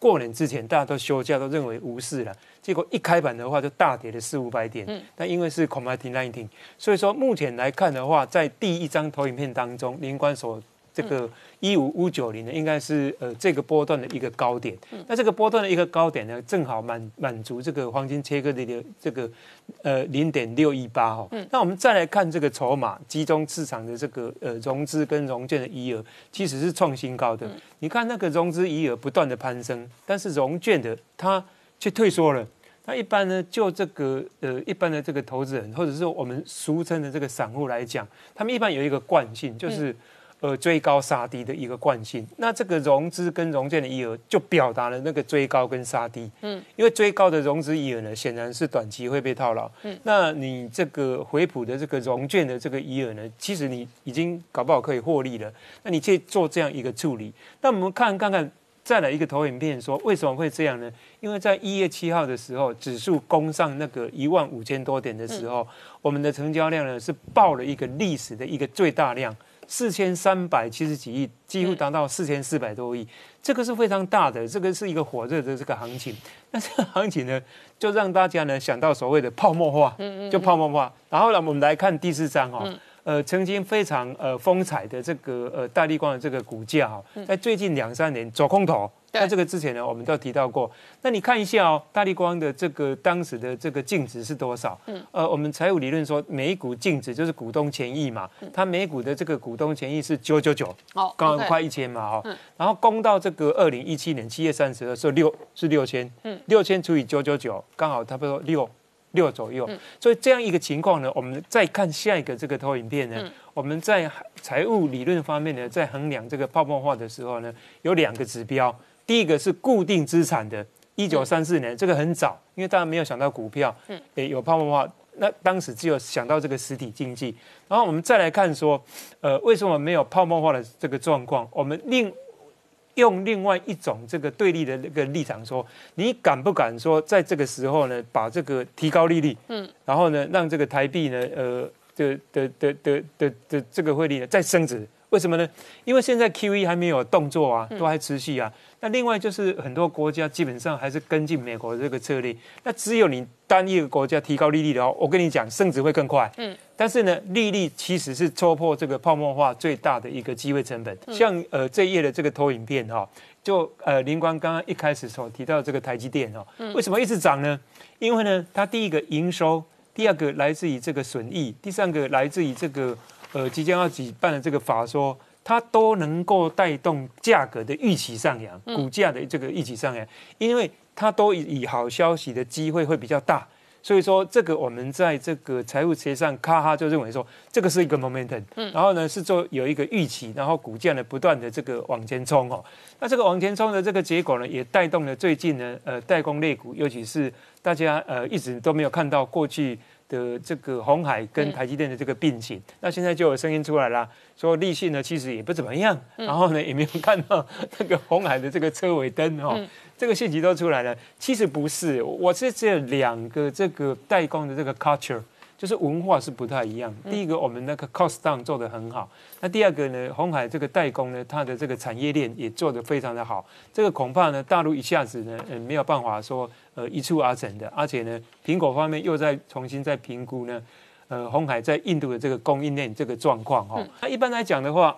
过年之前大家都休假，都认为无事了，结果一开盘的话就大跌了四五百点。但因为是 commodity nineteen，所以说目前来看的话，在第一张投影片当中，林官所这个一五五九零呢，应该是呃这个波段的一个高点。那这个波段的一个高点呢，正好满满足这个黄金切割的这个呃零点六一八哈。那我们再来看这个筹码集中市场的这个呃融资跟融券的余额，其实是创新高的。你看那个融资余额不断的攀升，但是融券的它却退缩了。那一般呢，就这个呃一般的这个投资人，或者是我们俗称的这个散户来讲，他们一般有一个惯性，就是。呃，追高杀低的一个惯性，那这个融资跟融券的余额就表达了那个追高跟杀低。嗯，因为追高的融资余额呢，显然是短期会被套牢。嗯，那你这个回补的这个融券的这个余额呢，其实你已经搞不好可以获利了。那你去做这样一个处理，那我们看看看，再来一个投影片，说为什么会这样呢？因为在一月七号的时候，指数攻上那个一万五千多点的时候，我们的成交量呢是爆了一个历史的一个最大量。四千三百七十几亿，几乎达到四千四百多亿，这个是非常大的，这个是一个火热的这个行情。那这个行情呢，就让大家呢想到所谓的泡沫化，就泡沫化。然后呢，我们来看第四章哦。呃，曾经非常呃风采的这个呃大力光的这个股价哈，在最近两三年走空头。在这个之前呢，我们都提到过。那你看一下哦，大力光的这个当时的这个净值是多少？嗯，呃，我们财务理论说，每股净值就是股东权益嘛。它每股的这个股东权益是九九九，哦，刚刚快一千嘛，哈。然后攻到这个二零一七年七月三十的时候，六是六千，嗯，六千除以九九九，刚好差不多六。六左右，所以这样一个情况呢，我们再看下一个这个投影片呢，我们在财务理论方面呢，在衡量这个泡沫化的时候呢，有两个指标，第一个是固定资产的，一九三四年，这个很早，因为大家没有想到股票，嗯，有泡沫化，那当时只有想到这个实体经济，然后我们再来看说，呃，为什么没有泡沫化的这个状况？我们另用另外一种这个对立的那个立场说，你敢不敢说在这个时候呢，把这个提高利率，嗯，然后呢，让这个台币呢，呃，的的的的的的这个汇率呢再升值？为什么呢？因为现在 Q E 还没有动作啊，都还持续啊。那另外就是很多国家基本上还是跟进美国这个策略。那只有你单一个国家提高利率的话，我跟你讲，升值会更快。嗯。但是呢，利率其实是戳破这个泡沫化最大的一个机会成本。像呃这一页的这个投影片哈，就呃林光刚刚一开始所提到这个台积电哦，为什么一直涨呢？因为呢，它第一个营收，第二个来自于这个损益，第三个来自于这个呃即将要举办的这个法说。它都能够带动价格的预期上扬，股价的这个预期上扬，因为它都以好消息的机会会比较大，所以说这个我们在这个财务学上，咔哈就认为说这个是一个 momentum，然后呢是做有一个预期，然后股价呢不断的这个往前冲哦，那这个往前冲的这个结果呢，也带动了最近呢呃代工类股，尤其是大家呃一直都没有看到过去。的这个红海跟台积电的这个并行，那现在就有声音出来了，说立信呢其实也不怎么样，然后呢也没有看到那个红海的这个车尾灯哦，这个信息都出来了。其实不是，我是这两个这个代工的这个 culture。就是文化是不太一样。第一个，我们那个 cost down 做得很好。那第二个呢，红海这个代工呢，它的这个产业链也做得非常的好。这个恐怕呢，大陆一下子呢，呃，没有办法说呃一蹴而成的。而且呢，苹果方面又在重新在评估呢，呃，红海在印度的这个供应链这个状况哈。那一般来讲的话。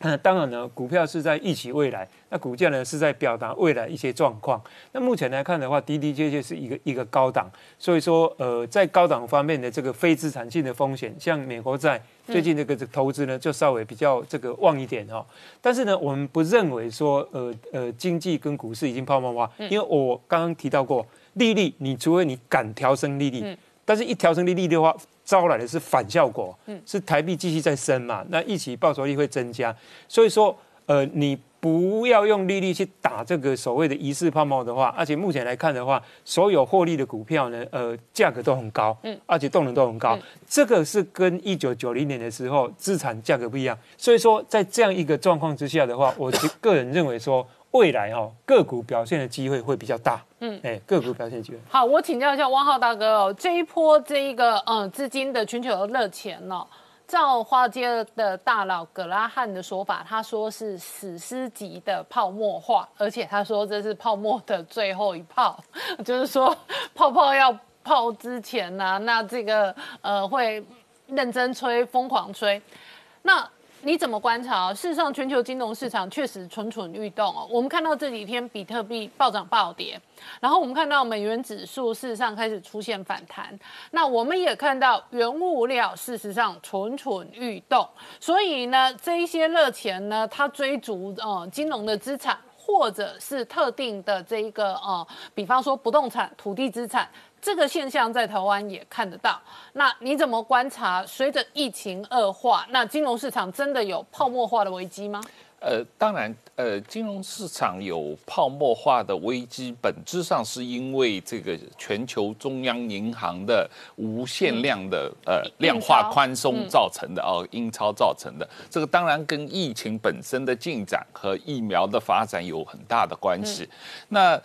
那当然呢，股票是在预期未来，那股价呢是在表达未来一些状况。那目前来看的话，的的确确是一个一个高档，所以说呃，在高档方面的这个非资产性的风险，像美国债最近这个投资呢就稍微比较这个旺一点哈。但是呢，我们不认为说呃呃经济跟股市已经泡沫化，因为我刚刚提到过，利率你除非你敢调升利率，但是一调升利率的话。招来的是反效果，嗯，是台币继续在升嘛，那一起报酬率会增加，所以说，呃，你不要用利率去打这个所谓的疑似泡沫的话，而且目前来看的话，所有获利的股票呢，呃，价格都很高，嗯，而且动能都很高，这个是跟一九九零年的时候资产价格不一样，所以说在这样一个状况之下的话，我个人认为说。未来哈个股表现的机会会比较大。嗯，哎，个股表现机会。好，我请教一下汪浩大哥哦，这一波这一个嗯资金的全球热钱哦，照华尔街的大佬葛拉汉的说法，他说是史诗级的泡沫化，而且他说这是泡沫的最后一泡，就是说泡泡要泡之前呢、那这个呃会认真吹、疯狂吹，那。你怎么观察？事实上，全球金融市场确实蠢蠢欲动哦。我们看到这几天比特币暴涨暴跌，然后我们看到美元指数事实上开始出现反弹。那我们也看到原物料事实上蠢蠢欲动，所以呢，这一些热钱呢，它追逐呃金融的资产，或者是特定的这一个呃，比方说不动产、土地资产。这个现象在台湾也看得到。那你怎么观察？随着疫情恶化，那金融市场真的有泡沫化的危机吗？呃，当然，呃，金融市场有泡沫化的危机，本质上是因为这个全球中央银行的无限量的呃量化宽松造成的哦，印钞造成的。这个当然跟疫情本身的进展和疫苗的发展有很大的关系。那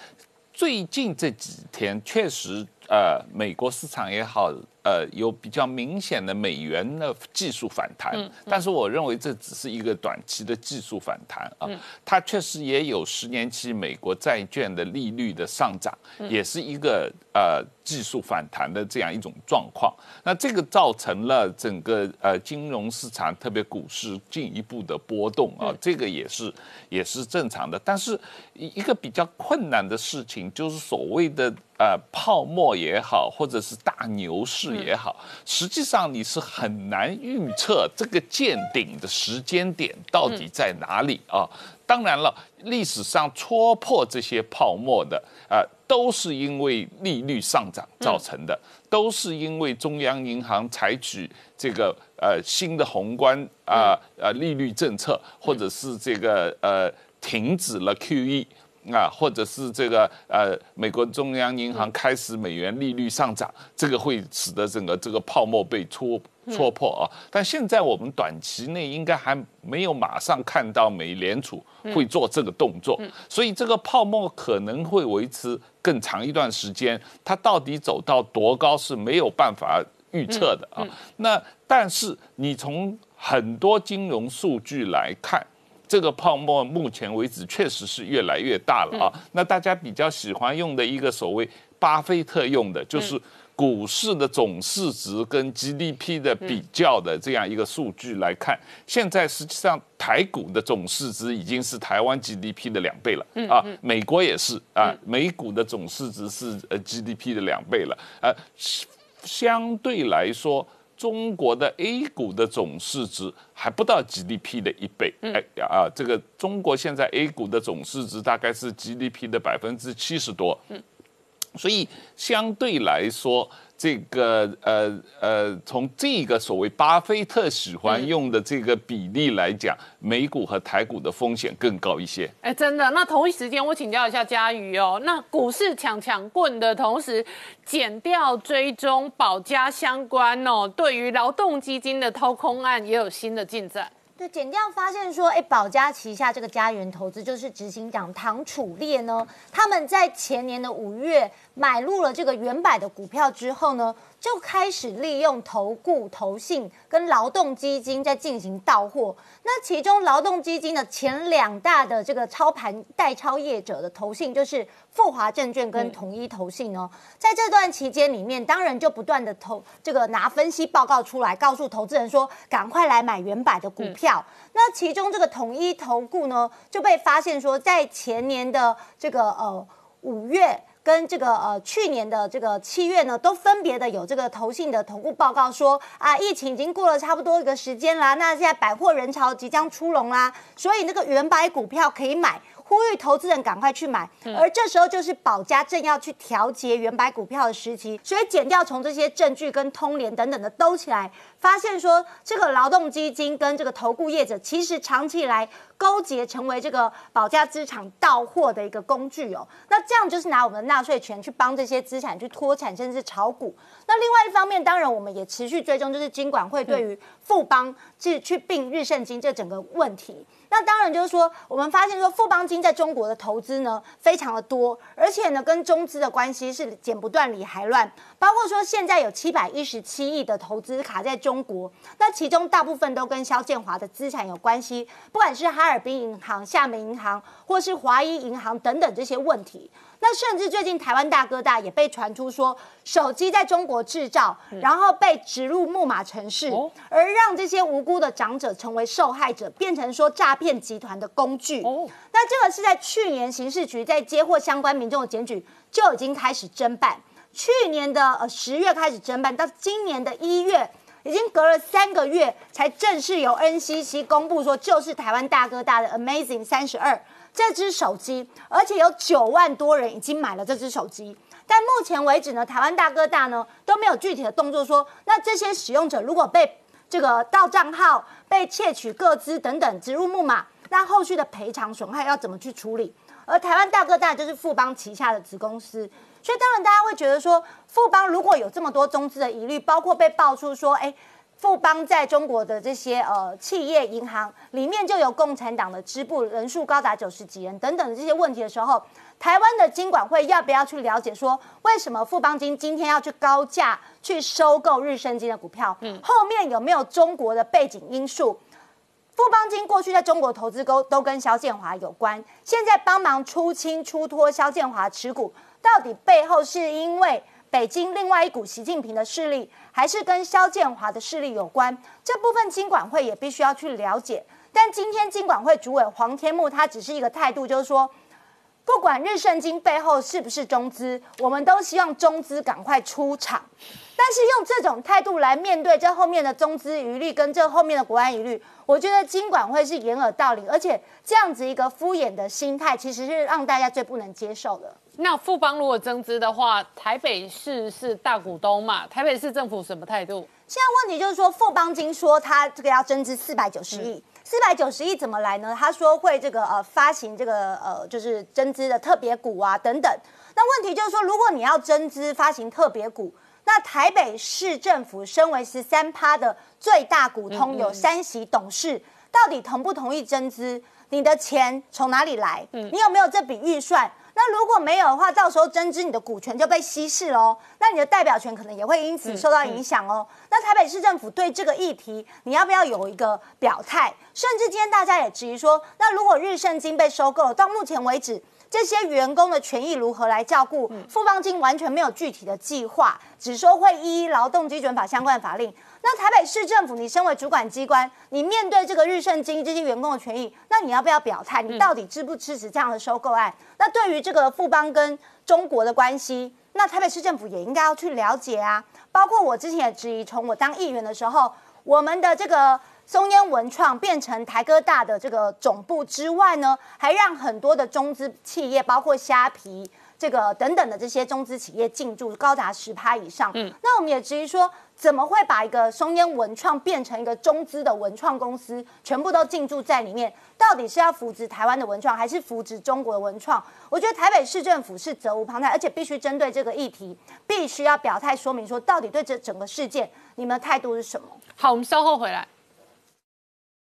最近这几天确实。呃，美国市场也好，呃，有比较明显的美元的技术反弹，但是我认为这只是一个短期的技术反弹啊，它确实也有十年期美国债券的利率的上涨，也是一个呃技术反弹的这样一种状况。那这个造成了整个呃金融市场，特别股市进一步的波动啊，这个也是也是正常的。但是一个比较困难的事情就是所谓的呃泡沫。也好，或者是大牛市也好，实际上你是很难预测这个见顶的时间点到底在哪里啊。当然了，历史上戳破这些泡沫的啊，都是因为利率上涨造成的，都是因为中央银行采取这个呃新的宏观啊呃利率政策，或者是这个呃停止了 QE。啊，或者是这个呃，美国中央银行开始美元利率上涨，这个会使得整个这个泡沫被戳戳破啊。但现在我们短期内应该还没有马上看到美联储会做这个动作，所以这个泡沫可能会维持更长一段时间。它到底走到多高是没有办法预测的啊。那但是你从很多金融数据来看。这个泡沫目前为止确实是越来越大了啊！那大家比较喜欢用的一个所谓巴菲特用的，就是股市的总市值跟 GDP 的比较的这样一个数据来看，现在实际上台股的总市值已经是台湾 GDP 的两倍了啊！美国也是啊，美股的总市值是呃 GDP 的两倍了，啊，相对来说。中国的 A 股的总市值还不到 GDP 的一倍，哎呀啊，这个中国现在 A 股的总市值大概是 GDP 的百分之七十多，所以相对来说。这个呃呃，从这个所谓巴菲特喜欢用的这个比例来讲，美股和台股的风险更高一些。哎，真的。那同一时间，我请教一下佳瑜哦，那股市抢抢棍的同时，减掉追踪保家相关哦，对于劳动基金的掏空案也有新的进展。对，减掉发现说，哎，保家旗下这个家园投资就是执行长唐楚烈呢，他们在前年的五月。买入了这个原百的股票之后呢，就开始利用投顾、投信跟劳动基金在进行到货。那其中劳动基金的前两大的这个操盘代操业者的投信，就是富华证券跟统一投信哦。在这段期间里面，当然就不断的投这个拿分析报告出来，告诉投资人说，赶快来买原百的股票。那其中这个统一投顾呢，就被发现说，在前年的这个呃五月。跟这个呃去年的这个七月呢，都分别的有这个投信的同步报告说啊，疫情已经过了差不多一个时间啦，那现在百货人潮即将出笼啦，所以那个原白股票可以买，呼吁投资人赶快去买。而这时候就是保家正要去调节原白股票的时期，所以减掉从这些证据跟通联等等的兜起来，发现说这个劳动基金跟这个投顾业者其实长期以来勾结，成为这个保家资产到货的一个工具哦。那这样就是拿我们的纳税钱去帮这些资产去脱产，甚至炒股。那另外一方面，当然我们也持续追踪，就是金管会对于富邦去去并日盛金这整个问题。那当然就是说，我们发现说富邦金在中国的投资呢非常的多，而且呢跟中资的关系是剪不断理还乱，包括说现在有七百一十七亿的投资卡在中国，那其中大部分都跟肖建华的资产有关系，不管是哈尔滨银行、厦门银行或是华谊银行等等这些问题。那甚至最近台湾大哥大也被传出说手机在中国制造，然后被植入木马城市，而让这些无辜的长者成为受害者，变成说诈骗集团的工具。那这个是在去年刑事局在接获相关民众的检举就已经开始侦办，去年的呃十月开始侦办，到今年的一月，已经隔了三个月才正式由 NCC 公布说就是台湾大哥大的 Amazing 三十二。这只手机，而且有九万多人已经买了这只手机，但目前为止呢，台湾大哥大呢都没有具体的动作说，那这些使用者如果被这个盗账号、被窃取个资等等植入木马，那后续的赔偿损害要怎么去处理？而台湾大哥大就是富邦旗下的子公司，所以当然大家会觉得说，富邦如果有这么多中资的疑虑，包括被爆出说，哎。富邦在中国的这些呃企业银行里面就有共产党的支部，人数高达九十几人等等的这些问题的时候，台湾的金管会要不要去了解说，为什么富邦金今天要去高价去收购日升金的股票？嗯，后面有没有中国的背景因素？富邦金过去在中国投资都都跟肖建华有关，现在帮忙出清出脱肖建华持股，到底背后是因为？北京另外一股习近平的势力，还是跟肖建华的势力有关？这部分金管会也必须要去了解。但今天金管会主委黄天木他只是一个态度，就是说，不管日盛金背后是不是中资，我们都希望中资赶快出场。但是用这种态度来面对这后面的中资余虑跟这后面的国安疑虑，我觉得金管会是掩耳盗铃，而且这样子一个敷衍的心态，其实是让大家最不能接受的。那富邦如果增资的话，台北市是大股东嘛？台北市政府什么态度？现在问题就是说，富邦金说他这个要增资四百九十亿，四百九十亿怎么来呢？他说会这个呃发行这个呃就是增资的特别股啊等等。那问题就是说，如果你要增资发行特别股，那台北市政府身为十三趴的最大股东，有三席董事，到底同不同意增资？你的钱从哪里来？你有没有这笔预算？那如果没有的话，到时候增资你的股权就被稀释喽，那你的代表权可能也会因此受到影响哦。那台北市政府对这个议题，你要不要有一个表态？甚至今天大家也质疑说，那如果日盛金被收购，到目前为止，这些员工的权益如何来照顾？富邦金完全没有具体的计划，只说会依劳动基准法相关法令。那台北市政府，你身为主管机关，你面对这个日盛金这些员工的权益，那你要不要表态？你到底支不支持这样的收购案？那对于这个富邦跟中国的关系，那台北市政府也应该要去了解啊。包括我之前也质疑，从我当议员的时候，我们的这个松烟文创变成台哥大的这个总部之外呢，还让很多的中资企业，包括虾皮。这个等等的这些中资企业进驻高达十趴以上，嗯，那我们也质疑说，怎么会把一个松烟文创变成一个中资的文创公司，全部都进驻在里面？到底是要扶植台湾的文创，还是扶植中国的文创？我觉得台北市政府是责无旁贷，而且必须针对这个议题，必须要表态说明说，到底对这整个事件，你们的态度是什么？好，我们稍后回来。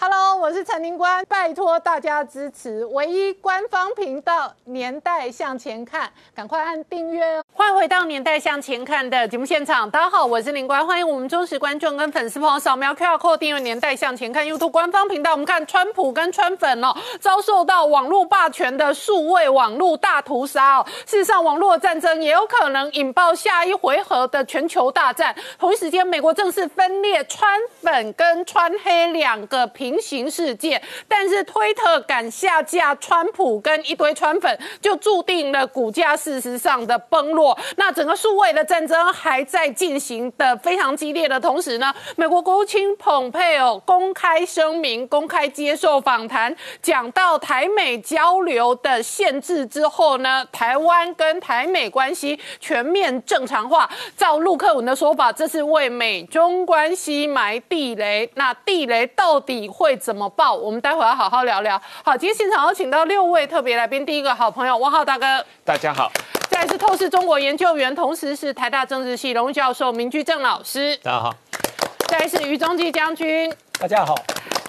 Hello，我是陈宁官，拜托大家支持唯一官方频道《年代向前看》，赶快按订阅哦！欢迎回到《年代向前看》的节目现场，大家好，我是林官，欢迎我们忠实观众跟粉丝朋友扫描 QR Code 订阅《年代向前看》YouTube 官方频道。我们看川普跟川粉哦，遭受到网络霸权的数位网络大屠杀哦。事实上，网络战争也有可能引爆下一回合的全球大战。同一时间，美国正式分裂川粉跟川黑两个。平行世界。但是推特敢下架川普跟一堆川粉，就注定了股价事实上的崩落。那整个数位的战争还在进行的非常激烈的同时呢，美国国务卿蓬佩奥公开声明、公开接受访谈，讲到台美交流的限制之后呢，台湾跟台美关系全面正常化。照陆克文的说法，这是为美中关系埋地雷。那地雷到底会怎么报？我们待会要好好聊聊。好，今天现场有请到六位特别来宾，第一个好朋友汪浩大哥，大家好，再来是透视中国研究员，同时是台大政治系荣誉教授明居正老师，大家好，再来是于中基将军，大家好，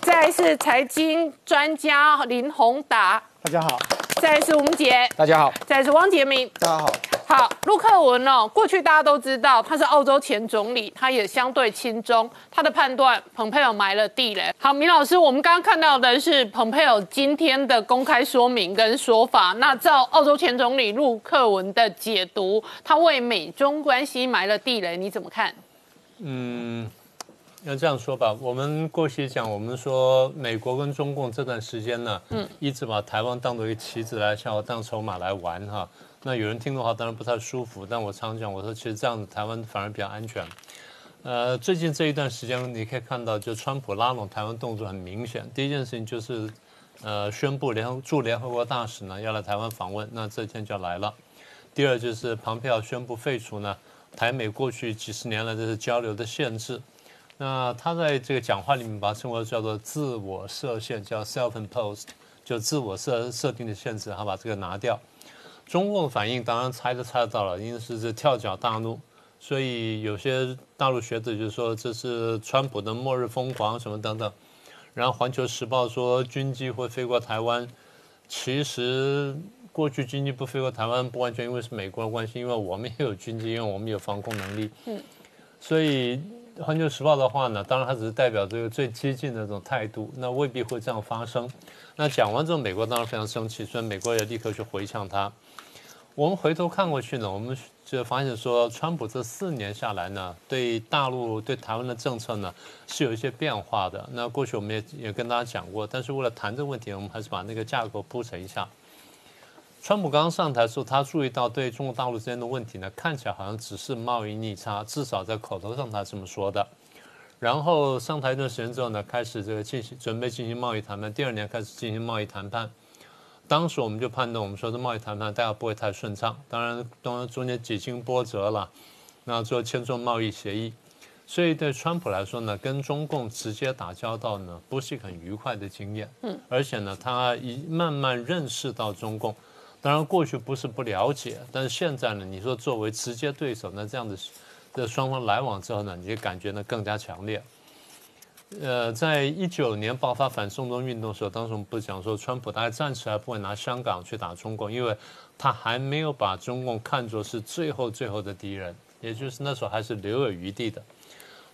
再来是财经专家林宏达，大家好，再来是吴杰，大家好，再来是汪杰明。大家好。好，陆克文哦，过去大家都知道他是澳洲前总理，他也相对亲中，他的判断蓬佩尔埋了地雷。好，明老师，我们刚刚看到的是蓬佩尔今天的公开说明跟说法。那照澳洲前总理陆克文的解读，他为美中关系埋了地雷，你怎么看？嗯，要这样说吧，我们过去讲，我们说美国跟中共这段时间呢，嗯，一直把台湾当做一个棋子来笑，当筹码来玩哈。那有人听的话，当然不太舒服。但我常讲，我说其实这样子台湾反而比较安全。呃，最近这一段时间，你可以看到，就川普拉拢台湾动作很明显。第一件事情就是，呃，宣布联合驻联合国大使呢要来台湾访问，那这天就要来了。第二就是庞佩奥宣布废除呢台美过去几十年来这是交流的限制。那他在这个讲话里面把它称为叫做自我设限，叫 self-imposed，就自我设设定的限制，他把这个拿掉。中共反应当然猜都猜到了，因为是这跳脚大怒，所以有些大陆学者就说这是川普的末日疯狂什么等等。然后《环球时报》说军机会飞过台湾，其实过去军机不飞过台湾不完全因为是美国的关系，因为我们也有军机，因为我们有防空能力。嗯。所以《环球时报》的话呢，当然它只是代表这个最激进的这种态度，那未必会这样发生。那讲完之后，美国当然非常生气，所以美国也立刻去回呛他。我们回头看过去呢，我们就发现说，川普这四年下来呢，对大陆、对台湾的政策呢是有一些变化的。那过去我们也也跟大家讲过，但是为了谈这个问题，我们还是把那个架构铺陈一下。川普刚刚上台的时候，他注意到对中国大陆之间的问题呢，看起来好像只是贸易逆差，至少在口头上他这么说的。然后上台一段时间之后呢，开始这个进行准备进行贸易谈判，第二年开始进行贸易谈判。当时我们就判断，我们说这贸易谈判大概不会太顺畅。当然，当然中间几经波折了，那最后签署贸易协议。所以对川普来说呢，跟中共直接打交道呢，不是很愉快的经验。嗯。而且呢，他一慢慢认识到中共。当然，过去不是不了解，但是现在呢，你说作为直接对手，那这样的，这双方来往之后呢，你就感觉呢更加强烈。呃，在一九年爆发反送中运动的时候，当时我们不讲说，川普大概暂时还不会拿香港去打中共，因为他还没有把中共看作是最后最后的敌人，也就是那时候还是留有余地的。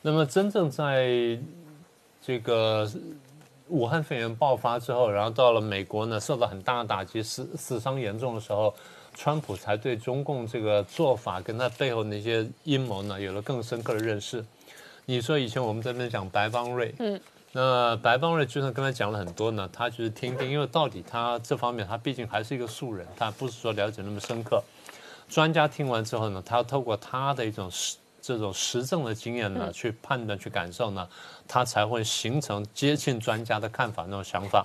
那么真正在这个武汉肺炎爆发之后，然后到了美国呢，受到很大的打击，死死伤严重的时候，川普才对中共这个做法跟他背后那些阴谋呢，有了更深刻的认识。你说以前我们在那讲白邦瑞，嗯，那白邦瑞就算跟他讲了很多呢，他就是听听，因为到底他这方面他毕竟还是一个素人，他不是说了解那么深刻。专家听完之后呢，他要透过他的一种实这种实证的经验呢，去判断去感受呢，他才会形成接近专家的看法那种想法。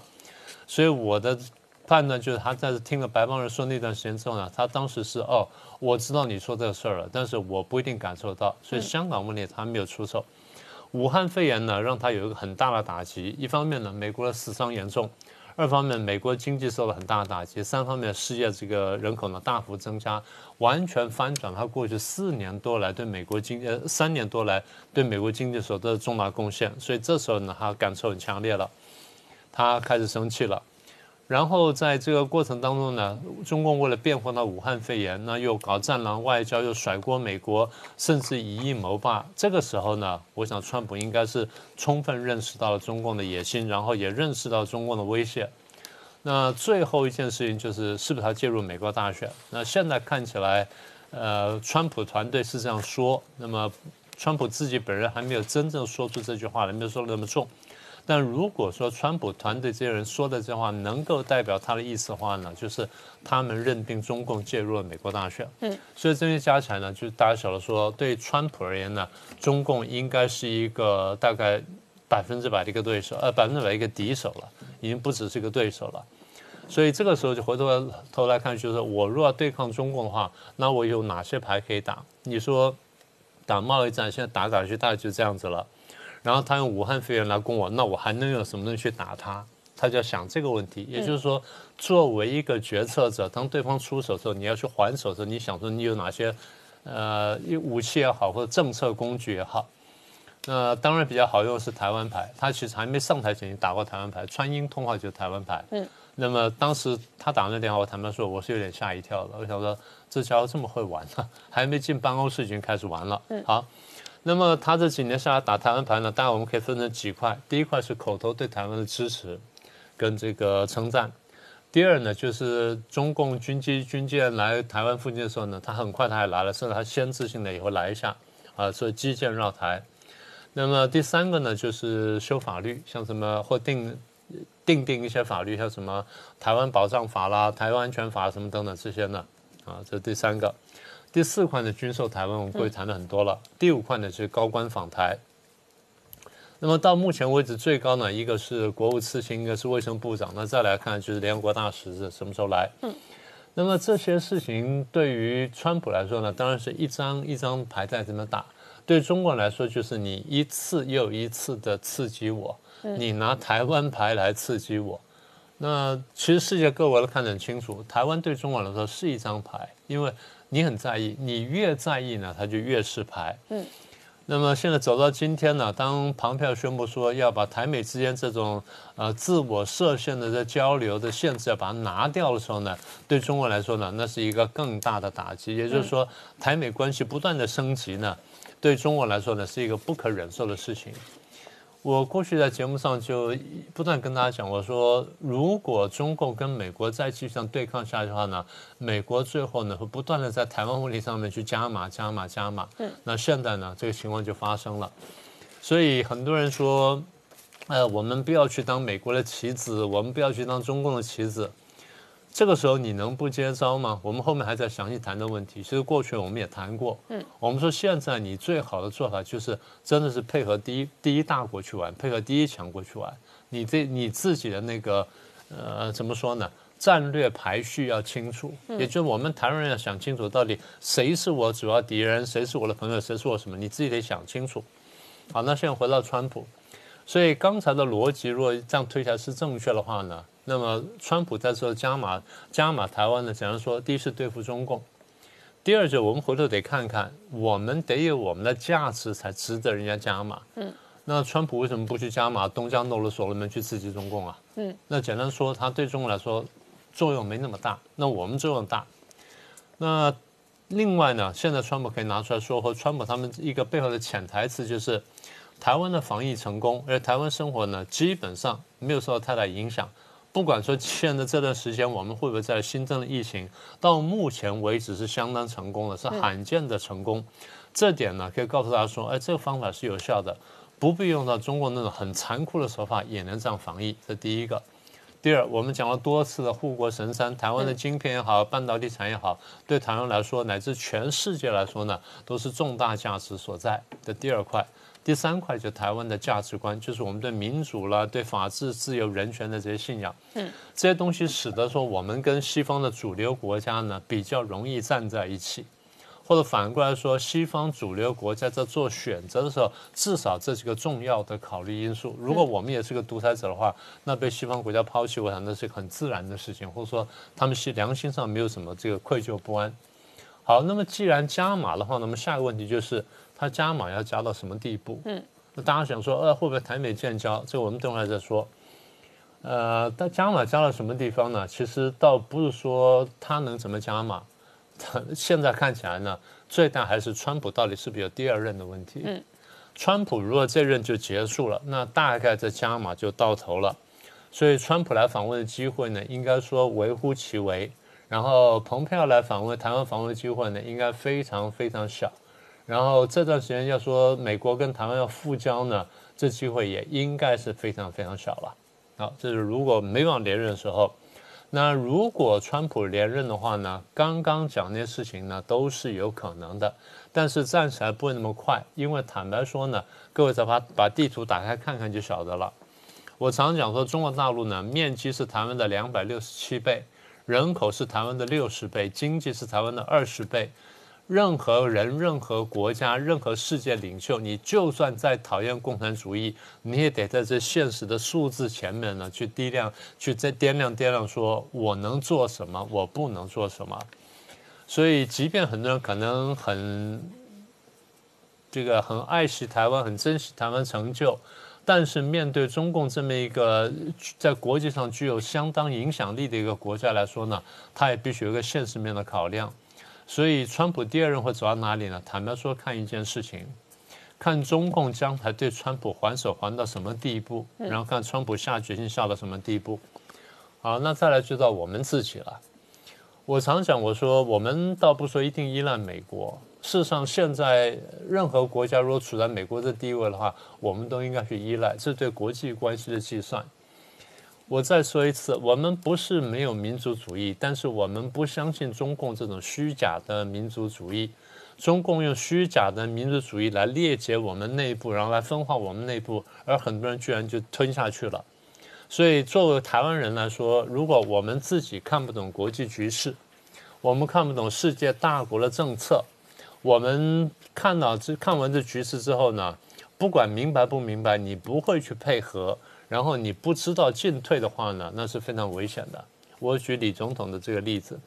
所以我的判断就是，他在听了白邦人说那段时间之后呢，他当时是哦。我知道你说这个事儿了，但是我不一定感受到，所以香港问题他没有出手。武汉肺炎呢，让他有一个很大的打击。一方面呢，美国的死伤严重；二方面，美国经济受了很大的打击；三方面，世界这个人口呢大幅增加，完全翻转他过去四年多来对美国经呃三年多来对美国经济所做的重大贡献。所以这时候呢，他感受很强烈了，他开始生气了。然后在这个过程当中呢，中共为了辩护到武汉肺炎，那又搞战狼外交，又甩锅美国，甚至以意谋霸。这个时候呢，我想川普应该是充分认识到了中共的野心，然后也认识到中共的威胁。那最后一件事情就是是不是他介入美国大选？那现在看起来，呃，川普团队是这样说，那么川普自己本人还没有真正说出这句话来，没有说的那么重。但如果说川普团队这些人说的这话能够代表他的意思的话呢，就是他们认定中共介入了美国大选。嗯，所以这些加起来呢，就是大家晓得说，对川普而言呢，中共应该是一个大概百分之百的一个对手，呃，百分之百一个敌手了，已经不只是一个对手了。所以这个时候就回头头来看，就是我如果要对抗中共的话，那我有哪些牌可以打？你说打贸易战，现在打打去大概就这样子了。然后他用武汉肺炎来攻我，那我还能用什么东西去打他？他就要想这个问题。也就是说，作为一个决策者，当对方出手的时候，你要去还手的时候，你想说你有哪些呃武器也好，或者政策工具也好。那当然比较好用的是台湾牌，他其实还没上台前已经打过台湾牌，川音通话就是台湾牌。嗯。那么当时他打那电话，我坦白说我是有点吓一跳的。我想说这家伙这么会玩呢，还没进办公室已经开始玩了。嗯。好。那么他这几年下来打台湾牌呢，当然我们可以分成几块。第一块是口头对台湾的支持，跟这个称赞。第二呢，就是中共军机军舰来台湾附近的时候呢，他很快他也来了，甚至他先知性的也会来一下，啊，所以基建绕台。那么第三个呢，就是修法律，像什么或定定定一些法律，像什么台湾保障法啦、台湾安全法什么等等这些呢，啊，这第三个。第四块呢，军售台湾，我们过去谈的很多了。第五块呢，是高官访台。那么到目前为止，最高呢，一个是国务次卿，一个是卫生部长。那再来看，就是联合国大使是什么时候来？嗯。那么这些事情对于川普来说呢，当然是一张一张牌在这么打。对中国来说，就是你一次又一次的刺激我，你拿台湾牌来刺激我。那其实世界各国都看得很清楚，台湾对中国来说是一张牌，因为。你很在意，你越在意呢，他就越是牌。嗯，那么现在走到今天呢，当庞票宣布说要把台美之间这种呃自我设限的这交流的限制要把它拿掉的时候呢，对中国来说呢，那是一个更大的打击。也就是说，台美关系不断的升级呢，对中国来说呢，是一个不可忍受的事情。我过去在节目上就不断跟大家讲，我说如果中共跟美国再继续这样对抗下去的话呢，美国最后呢会不断的在台湾问题上面去加码、加码、加码。嗯，那现在呢这个情况就发生了，所以很多人说，呃，我们不要去当美国的棋子，我们不要去当中共的棋子。这个时候你能不接招吗？我们后面还在详细谈的问题。其实过去我们也谈过，嗯，我们说现在你最好的做法就是真的是配合第一第一大国去玩，配合第一强国去玩。你这你自己的那个呃怎么说呢？战略排序要清楚，也就是我们台湾人要想清楚，到底谁是我主要敌人，谁是我的朋友，谁是我什么？你自己得想清楚。好，那现在回到川普，所以刚才的逻辑如果这样推下来是正确的话呢？那么，川普在这加码加码台湾呢？假如说，第一是对付中共，第二就我们回头得看看，我们得有我们的价值才值得人家加码。嗯，那川普为什么不去加码东江诺鲁所罗门去刺激中共啊？嗯，那简单说，他对中国来说作用没那么大，那我们作用大。那另外呢，现在川普可以拿出来说，和川普他们一个背后的潜台词就是，台湾的防疫成功，而台湾生活呢基本上没有受到太大影响。不管说现在这段时间我们会不会在新增的疫情，到目前为止是相当成功的，是罕见的成功。这点呢，可以告诉大家说，哎，这个方法是有效的，不必用到中国那种很残酷的手法也能这样防疫。这第一个。第二，我们讲了多次的护国神山，台湾的晶片也好，半导体产业也好，对台湾来说，乃至全世界来说呢，都是重大价值所在的第二块。第三块就台湾的价值观，就是我们对民主啦、对法治、自由、人权的这些信仰，嗯，这些东西使得说我们跟西方的主流国家呢比较容易站在一起，或者反过来说，西方主流国家在做选择的时候，至少这是个重要的考虑因素。如果我们也是个独裁者的话，那被西方国家抛弃，我想那是很自然的事情，或者说他们是良心上没有什么这个愧疚不安。好，那么既然加码的话，那么下一个问题就是。它加码要加到什么地步？嗯，那大家想说，呃，会不会台美建交？这个我们等会儿再说。呃，但加码加到什么地方呢？其实倒不是说它能怎么加码，现在看起来呢，最大还是川普到底是不是有第二任的问题。嗯，川普如果这任就结束了，那大概这加码就到头了。所以川普来访问的机会呢，应该说微乎其微。然后蓬佩奥来访问台湾访问的机会呢，应该非常非常小。然后这段时间要说美国跟台湾要复交呢，这机会也应该是非常非常小了。好，这是如果美网连任的时候，那如果川普连任的话呢，刚刚讲那些事情呢都是有可能的，但是暂时还不会那么快，因为坦白说呢，各位再把把地图打开看看就晓得了。我常讲说，中国大陆呢面积是台湾的两百六十七倍，人口是台湾的六十倍，经济是台湾的二十倍。任何人、任何国家、任何世界领袖，你就算再讨厌共产主义，你也得在这现实的数字前面呢，去掂量、去再掂量、掂量，说我能做什么，我不能做什么。所以，即便很多人可能很这个很爱惜台湾、很珍惜台湾成就，但是面对中共这么一个在国际上具有相当影响力的一个国家来说呢，他也必须有一个现实面的考量。所以，川普第二任会走到哪里呢？坦白说，看一件事情，看中共将来对川普还手还到什么地步，然后看川普下决心下到什么地步。好，那再来就到我们自己了。我常讲，我说我们倒不说一定依赖美国。事实上，现在任何国家如果处在美国的地位的话，我们都应该去依赖，这对国际关系的计算。我再说一次，我们不是没有民族主义，但是我们不相信中共这种虚假的民族主义。中共用虚假的民族主义来裂解我们内部，然后来分化我们内部，而很多人居然就吞下去了。所以，作为台湾人来说，如果我们自己看不懂国际局势，我们看不懂世界大国的政策，我们看到这看完这局势之后呢，不管明白不明白，你不会去配合。然后你不知道进退的话呢，那是非常危险的。我举李总统的这个例子，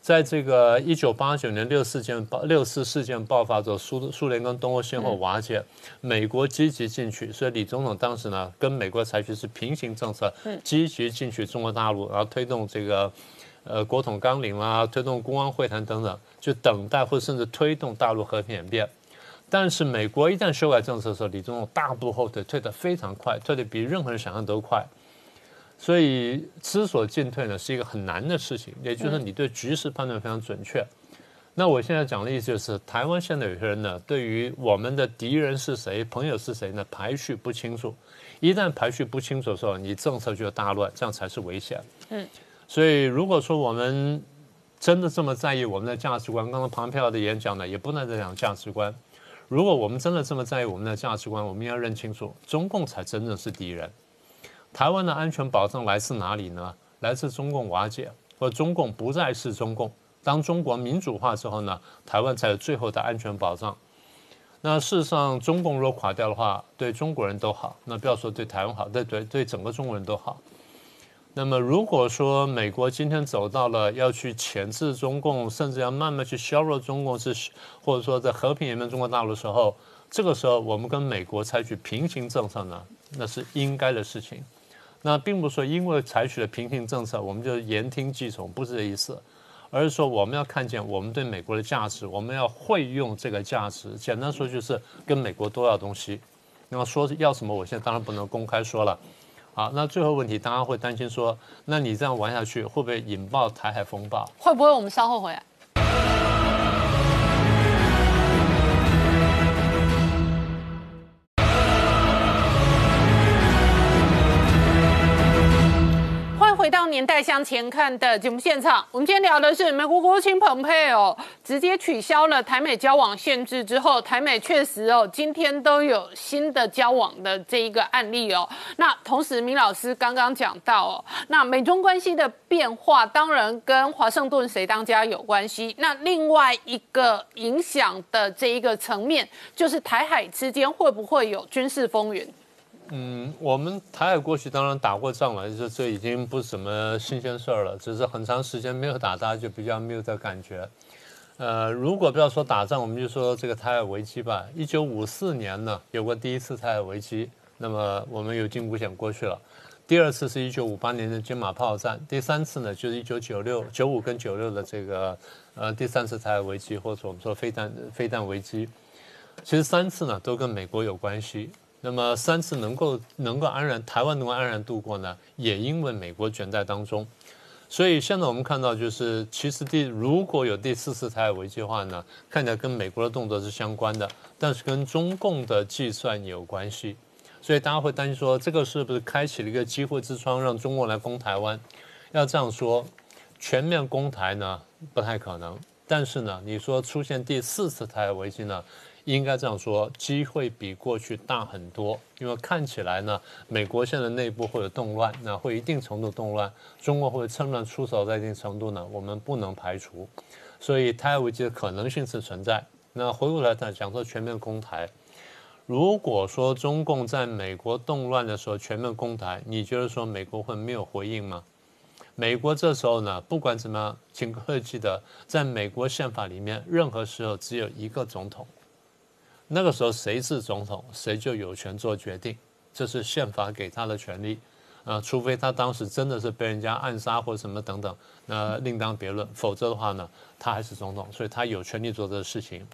在这个一九八九年六四件爆六四事件爆发之后，苏苏联跟东欧先后瓦解，美国积极进去，所以李总统当时呢跟美国采取是平行政策，积极进取中国大陆，然后推动这个呃国统纲领啦，推动公安会谈等等，就等待或甚至推动大陆和平演变。但是美国一旦修改政策的时候，李总统大步后退，退得非常快，退得比任何人想象都快。所以知所进退呢，是一个很难的事情。也就是你对局势判断非常准确。那我现在讲的意思就是，台湾现在有些人呢，对于我们的敌人是谁、朋友是谁呢，排序不清楚。一旦排序不清楚的时候，你政策就大乱，这样才是危险。嗯。所以如果说我们真的这么在意我们的价值观，刚刚庞佩奥的演讲呢，也不能再讲价值观。如果我们真的这么在意我们的价值观，我们要认清楚，中共才真正是敌人。台湾的安全保障来自哪里呢？来自中共瓦解，或中共不再是中共。当中国民主化之后呢，台湾才有最后的安全保障。那事实上，中共若垮掉的话，对中国人都好。那不要说对台湾好，对对对整个中国人都好。那么，如果说美国今天走到了要去钳制中共，甚至要慢慢去削弱中共，是或者说在和平演变中国大陆的时候，这个时候我们跟美国采取平行政策呢，那是应该的事情。那并不是说因为采取了平行政策，我们就言听计从，不是这意思，而是说我们要看见我们对美国的价值，我们要会用这个价值。简单说就是跟美国多要东西。那么说要什么，我现在当然不能公开说了。好，那最后问题，大家会担心说，那你这样玩下去，会不会引爆台海风暴？会不会？我们稍后回来。年代向前看的节目现场，我们今天聊的是美国国务卿蓬佩奥直接取消了台美交往限制之后，台美确实哦，今天都有新的交往的这一个案例哦。那同时，明老师刚刚讲到哦，那美中关系的变化当然跟华盛顿谁当家有关系。那另外一个影响的这一个层面，就是台海之间会不会有军事风云？嗯，我们台海过去当然打过仗了，就是这已经不是什么新鲜事儿了。只是很长时间没有打，大家就比较没有这感觉。呃，如果不要说打仗，我们就说这个台海危机吧。一九五四年呢，有过第一次台海危机，那么我们有惊无险过去了。第二次是一九五八年的金马炮战，第三次呢就是一九九六、九五跟九六的这个呃第三次台海危机，或者我们说飞弹飞弹危机。其实三次呢都跟美国有关系。那么三次能够能够安然台湾能够安然度过呢，也因为美国卷在当中，所以现在我们看到，就是其实第如果有第四次台海危机的话呢，看起来跟美国的动作是相关的，但是跟中共的计算有关系。所以大家会担心说，这个是不是开启了一个机会之窗，让中国来攻台湾？要这样说，全面攻台呢不太可能。但是呢，你说出现第四次台海危机呢，应该这样说，机会比过去大很多。因为看起来呢，美国现在内部会有动乱，那会一定程度动乱，中国会趁乱出手，在一定程度呢，我们不能排除。所以台海危机的可能性是存在。那回过来再讲说全面攻台。如果说中共在美国动乱的时候全面攻台，你觉得说美国会没有回应吗？美国这时候呢，不管怎么样，请各位记得，在美国宪法里面，任何时候只有一个总统，那个时候谁是总统，谁就有权做决定，这是宪法给他的权利。啊，除非他当时真的是被人家暗杀或者什么等等，那另当别论。否则的话呢，他还是总统，所以他有权利做这个事情。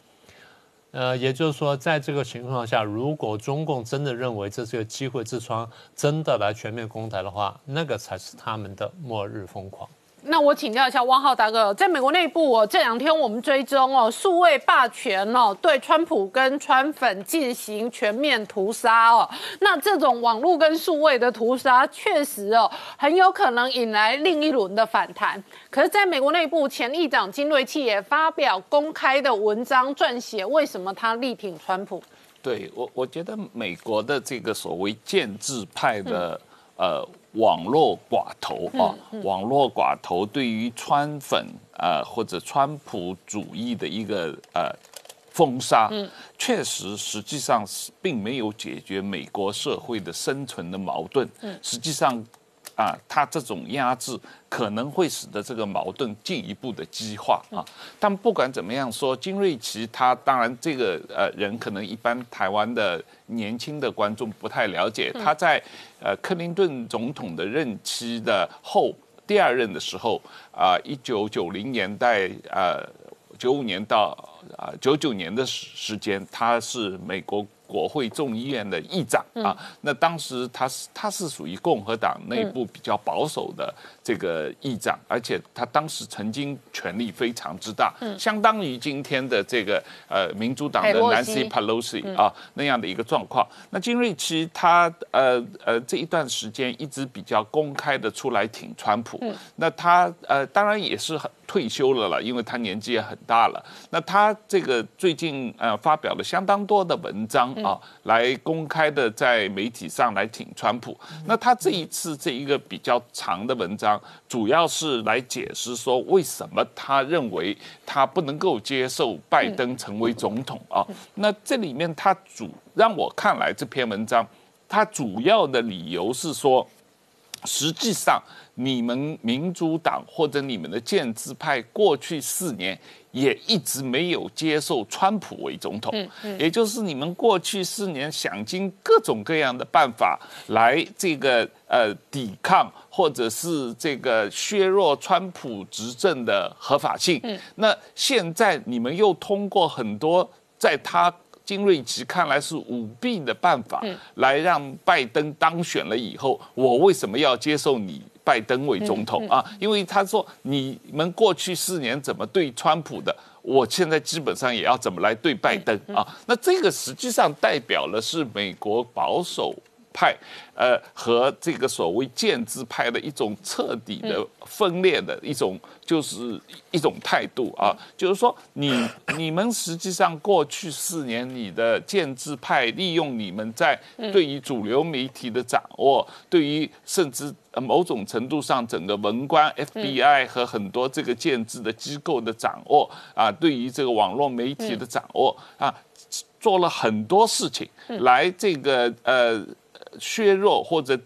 呃，也就是说，在这个情况下，如果中共真的认为这是个机会之窗，真的来全面攻台的话，那个才是他们的末日疯狂。那我请教一下汪浩大哥，在美国内部哦，这两天我们追踪哦，数位霸权哦，对川普跟川粉进行全面屠杀哦。那这种网络跟数位的屠杀，确实哦，很有可能引来另一轮的反弹。可是，在美国内部，前议长金瑞气也发表公开的文章撰写，为什么他力挺川普？对我，我觉得美国的这个所谓建制派的呃。网络寡头啊，网络寡头对于川粉啊或者川普主义的一个呃封杀，确实实际上是并没有解决美国社会的生存的矛盾。实际上。啊，他这种压制可能会使得这个矛盾进一步的激化啊。但不管怎么样说，金瑞奇他当然这个呃人可能一般台湾的年轻的观众不太了解。他在呃克林顿总统的任期的后第二任的时候啊，一九九零年代呃九五年到啊九九年的时时间，他是美国。国会众议院的议长啊，那当时他是他是属于共和党内部比较保守的这个议长，而且他当时曾经权力非常之大，相当于今天的这个呃民主党的 Nancy Pelosi 啊那样的一个状况。那金瑞奇他呃呃这一段时间一直比较公开的出来挺川普，那他呃当然也是很退休了了，因为他年纪也很大了。那他这个最近呃发表了相当多的文章。啊，来公开的在媒体上来挺川普。那他这一次这一个比较长的文章，主要是来解释说为什么他认为他不能够接受拜登成为总统啊。那这里面他主让我看来这篇文章，他主要的理由是说，实际上你们民主党或者你们的建制派过去四年。也一直没有接受川普为总统，也就是你们过去四年想尽各种各样的办法来这个呃抵抗或者是这个削弱川普执政的合法性。那现在你们又通过很多在他金瑞奇看来是舞弊的办法，来让拜登当选了以后，我为什么要接受你？拜登为总统啊，因为他说你们过去四年怎么对川普的，我现在基本上也要怎么来对拜登啊？那这个实际上代表了是美国保守。派，呃，和这个所谓建制派的一种彻底的分裂的一种，就是一种态度啊，就是说，你你们实际上过去四年，你的建制派利用你们在对于主流媒体的掌握，对于甚至某种程度上整个文官 FBI 和很多这个建制的机构的掌握啊，对于这个网络媒体的掌握啊，做了很多事情来这个呃。削弱或者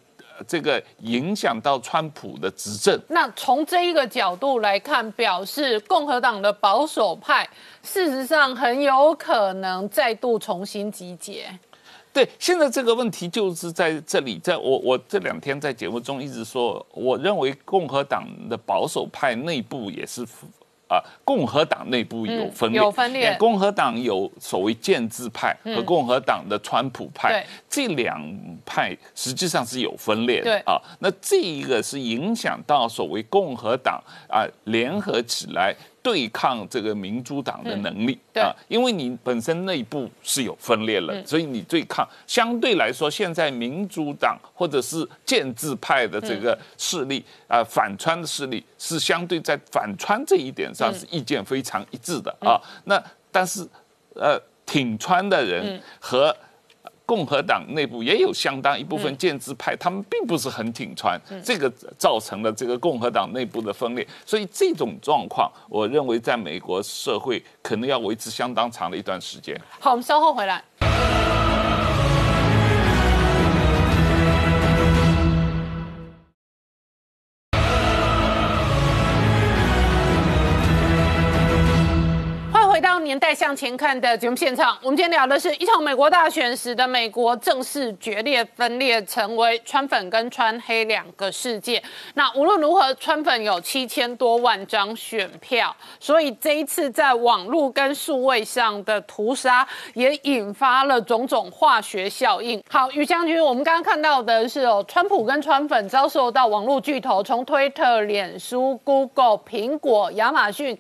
这个影响到川普的执政。那从这一个角度来看，表示共和党的保守派事实上很有可能再度重新集结。对，现在这个问题就是在这里，在我我这两天在节目中一直说，我认为共和党的保守派内部也是啊，共和党内部有分裂，有分裂共和党有所谓建制派和共和党的川普派对，这两派实际上是有分裂的啊。那这一个是影响到所谓共和党啊联合起来。对抗这个民主党的能力对。啊，因为你本身内部是有分裂了，所以你对抗相对来说，现在民主党或者是建制派的这个势力啊，反川的势力是相对在反川这一点上是意见非常一致的啊。那但是呃，挺川的人和共和党内部也有相当一部分建制派，他们并不是很挺川，这个造成了这个共和党内部的分裂。所以这种状况，我认为在美国社会可能要维持相当长的一段时间。好，我们稍后回来。迎回到《年代向前看》的节目现场。我们今天聊的是一场美国大选使得美国正式决裂分裂，成为川粉跟川黑两个世界。那无论如何，川粉有七千多万张选票，所以这一次在网络跟数位上的屠杀，也引发了种种化学效应。好，于将军，我们刚刚看到的是哦，川普跟川粉遭受到网络巨头从推特、脸书、Google、苹果、亚马逊。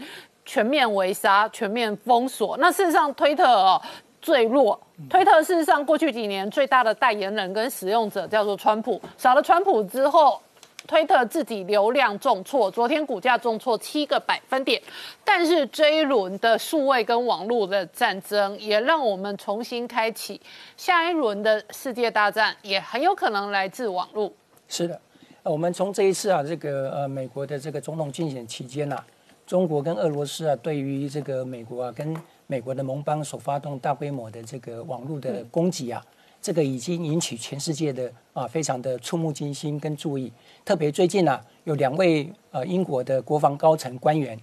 全面围杀、全面封锁。那事实上，推特哦最弱。推特事实上过去几年最大的代言人跟使用者叫做川普，少了川普之后。推特自己流量重挫，昨天股价重挫七个百分点。但是这一轮的数位跟网络的战争，也让我们重新开启下一轮的世界大战，也很有可能来自网络。是的，呃我们从这一次啊，这个呃美国的这个总统竞选期间呐、中国跟俄罗斯啊，对于这个美国啊跟美国的盟邦所发动大规模的这个网络的攻击啊，这个已经引起全世界的啊非常的触目惊心跟注意。特别最近啊，有两位呃英国的国防高层官员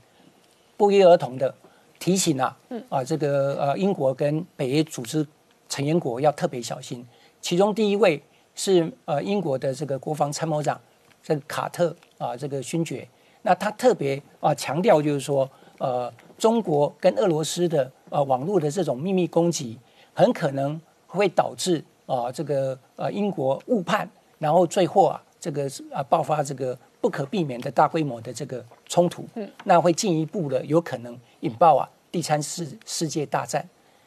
不约而同的提醒啊，啊这个呃英国跟北约组织成员国要特别小心。其中第一位是呃英国的这个国防参谋长这个卡特啊这个勋爵，那他特别啊强调就是说，呃中国跟俄罗斯的呃网络的这种秘密攻击，很可能会导致啊这个呃英国误判，然后最后啊这个啊爆发这个不可避免的大规模的这个冲突，那会进一步的有可能引爆啊第三次世界大战。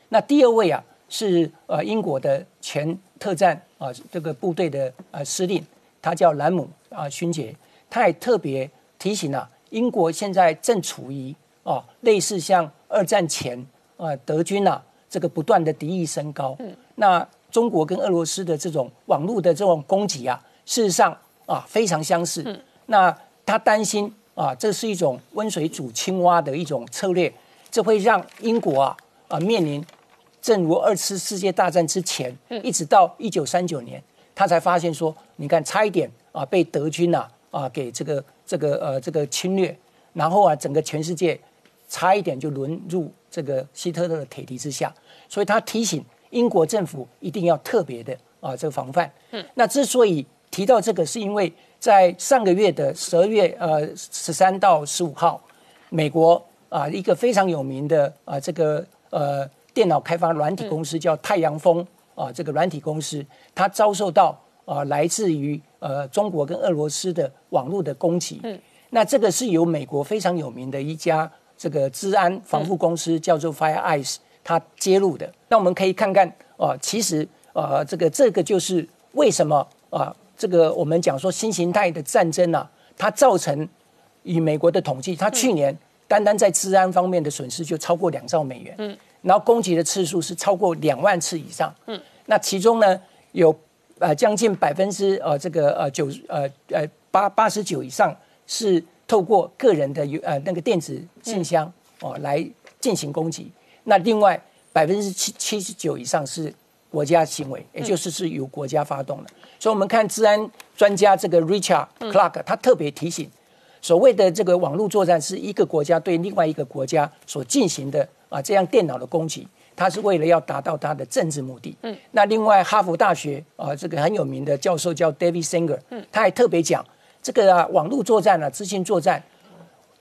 那第二位啊是呃英国的前特战啊这个部队的呃司令，他叫兰姆啊勋杰，他也特别提醒啊，英国现在正处于啊类似像二战前啊德军啊这个不断的敌意升高，嗯。那中国跟俄罗斯的这种网络的这种攻击啊，事实上啊非常相似，那他担心啊这是一种温水煮青蛙的一种策略，这会让英国啊啊面临。正如二次世界大战之前，一直到一九三九年，他才发现说，你看差一点啊被德军啊啊给这个这个呃这个侵略，然后啊整个全世界差一点就沦入这个希特勒的铁蹄之下，所以他提醒英国政府一定要特别的啊这个防范。嗯那之所以提到这个，是因为在上个月的十二月呃十三到十五号，美国啊一个非常有名的啊这个呃。电脑开发软体公司叫太阳风啊，这个软体公司，它遭受到啊来自于呃中国跟俄罗斯的网络的攻击。嗯，那这个是由美国非常有名的一家这个治安防护公司叫做 FireEyes 它揭露的。那我们可以看看啊，其实啊这个这个就是为什么啊这个我们讲说新形态的战争啊，它造成以美国的统计，它去年单单在治安方面的损失就超过两兆美元。嗯。然后攻击的次数是超过两万次以上，嗯，那其中呢有呃将近百分之呃这个呃九呃呃八八十九以上是透过个人的呃那个电子信箱哦来进行攻击，那另外百分之七七十九以上是国家行为，也就是是由国家发动的，所以我们看治安专家这个 Richard Clark 他特别提醒，所谓的这个网络作战是一个国家对另外一个国家所进行的。啊，这样电脑的攻击，它是为了要达到他的政治目的。嗯，那另外哈佛大学啊，这个很有名的教授叫 David Singer，嗯，他还特别讲，这个啊网络作战啊，资讯作战，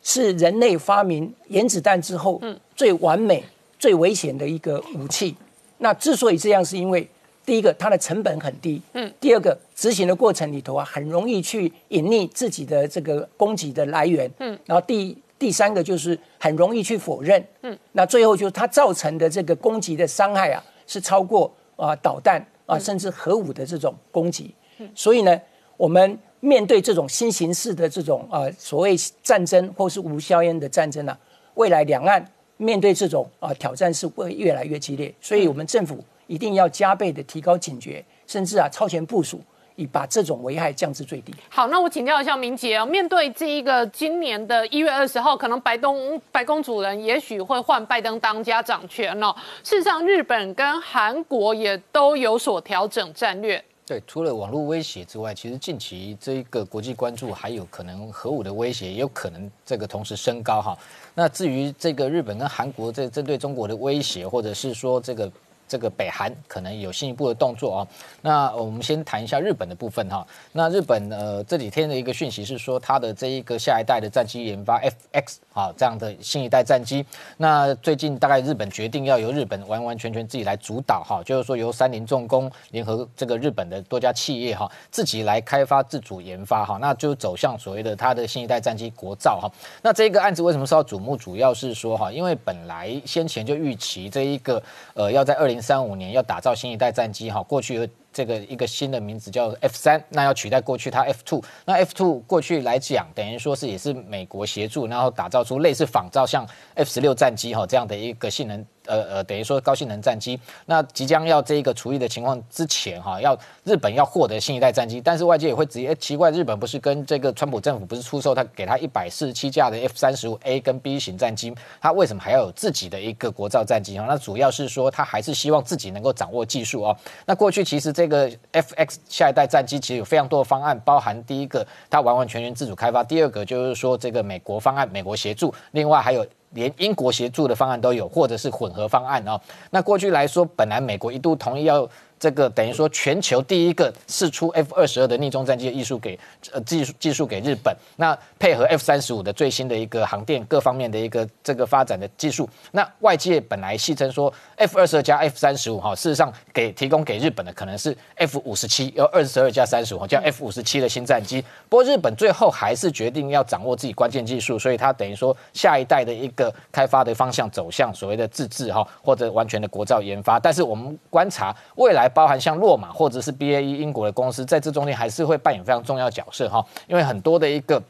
是人类发明原子弹之后最完美、最危险的一个武器。那之所以这样，是因为第一个它的成本很低，嗯，第二个执行的过程里头啊，很容易去隐匿自己的这个攻击的来源，嗯，然后第第三个就是很容易去否认，嗯，那最后就是它造成的这个攻击的伤害啊，是超过啊导弹啊甚至核武的这种攻击，所以呢，我们面对这种新形式的这种啊所谓战争或是无硝烟的战争啊，未来两岸面对这种啊挑战是会越来越激烈，所以我们政府一定要加倍的提高警觉，甚至啊超前部署。以把这种危害降至最低。好，那我请教一下明杰啊，面对这一个今年的一月二十号，可能白东白宫主人也许会换拜登当家掌权哦。事实上，日本跟韩国也都有所调整战略。对，除了网络威胁之外，其实近期这一个国际关注还有可能核武的威胁，也有可能这个同时升高哈。那至于这个日本跟韩国这针对中国的威胁，或者是说这个。这个北韩可能有进一步的动作啊。那我们先谈一下日本的部分哈。那日本呃这几天的一个讯息是说，它的这一个下一代的战机研发 FX 啊这样的新一代战机。那最近大概日本决定要由日本完完全全自己来主导哈，就是说由三菱重工联合这个日本的多家企业哈，自己来开发自主研发哈，那就走向所谓的它的新一代战机国造哈。那这个案子为什么受到瞩目？主要是说哈，因为本来先前就预期这一个呃要在二零。三五年要打造新一代战机哈，过去有这个一个新的名字叫 F 三，那要取代过去它 F two，那 F two 过去来讲，等于说是也是美国协助，然后打造出类似仿造像 F 十六战机哈这样的一个性能。呃呃，等于说高性能战机，那即将要这个除役的情况之前哈，要日本要获得新一代战机，但是外界也会直接奇怪，日本不是跟这个川普政府不是出售他给他一百四十七架的 F 三十五 A 跟 B 型战机，他为什么还要有自己的一个国造战机啊？那主要是说他还是希望自己能够掌握技术哦。那过去其实这个 FX 下一代战机其实有非常多的方案，包含第一个它完完全全自主开发，第二个就是说这个美国方案，美国协助，另外还有。连英国协助的方案都有，或者是混合方案哦。那过去来说，本来美国一度同意要。这个等于说全球第一个试出 F 二十二的逆中战机的艺术给呃技术技术给日本，那配合 F 三十五的最新的一个航电各方面的一个这个发展的技术，那外界本来戏称说 F 二十二加 F 三十五哈，事实上给提供给日本的可能是 F 五十七，要二十二加三十五叫 F 五十七的新战机。不过日本最后还是决定要掌握自己关键技术，所以它等于说下一代的一个开发的方向走向所谓的自制哈，或者完全的国造研发。但是我们观察未来。包含像洛马或者是 BAE 英国的公司，在这中间还是会扮演非常重要角色哈，因为很多的一个。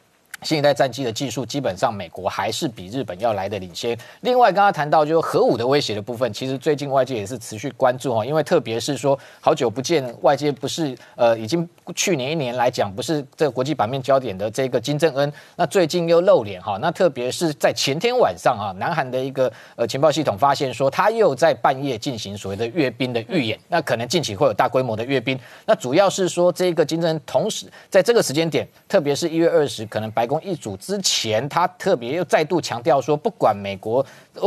新一代战机的技术，基本上美国还是比日本要来的领先。另外，刚刚谈到就是核武的威胁的部分，其实最近外界也是持续关注哈，因为特别是说好久不见，外界不是呃已经去年一年来讲不是这个国际版面焦点的这个金正恩，那最近又露脸哈，那特别是在前天晚上啊，南韩的一个呃情报系统发现说他又在半夜进行所谓的阅兵的预演，那可能近期会有大规模的阅兵。那主要是说这个金正恩同时在这个时间点，特别是一月二十，可能白。公一组之前，他特别又再度强调说，不管美国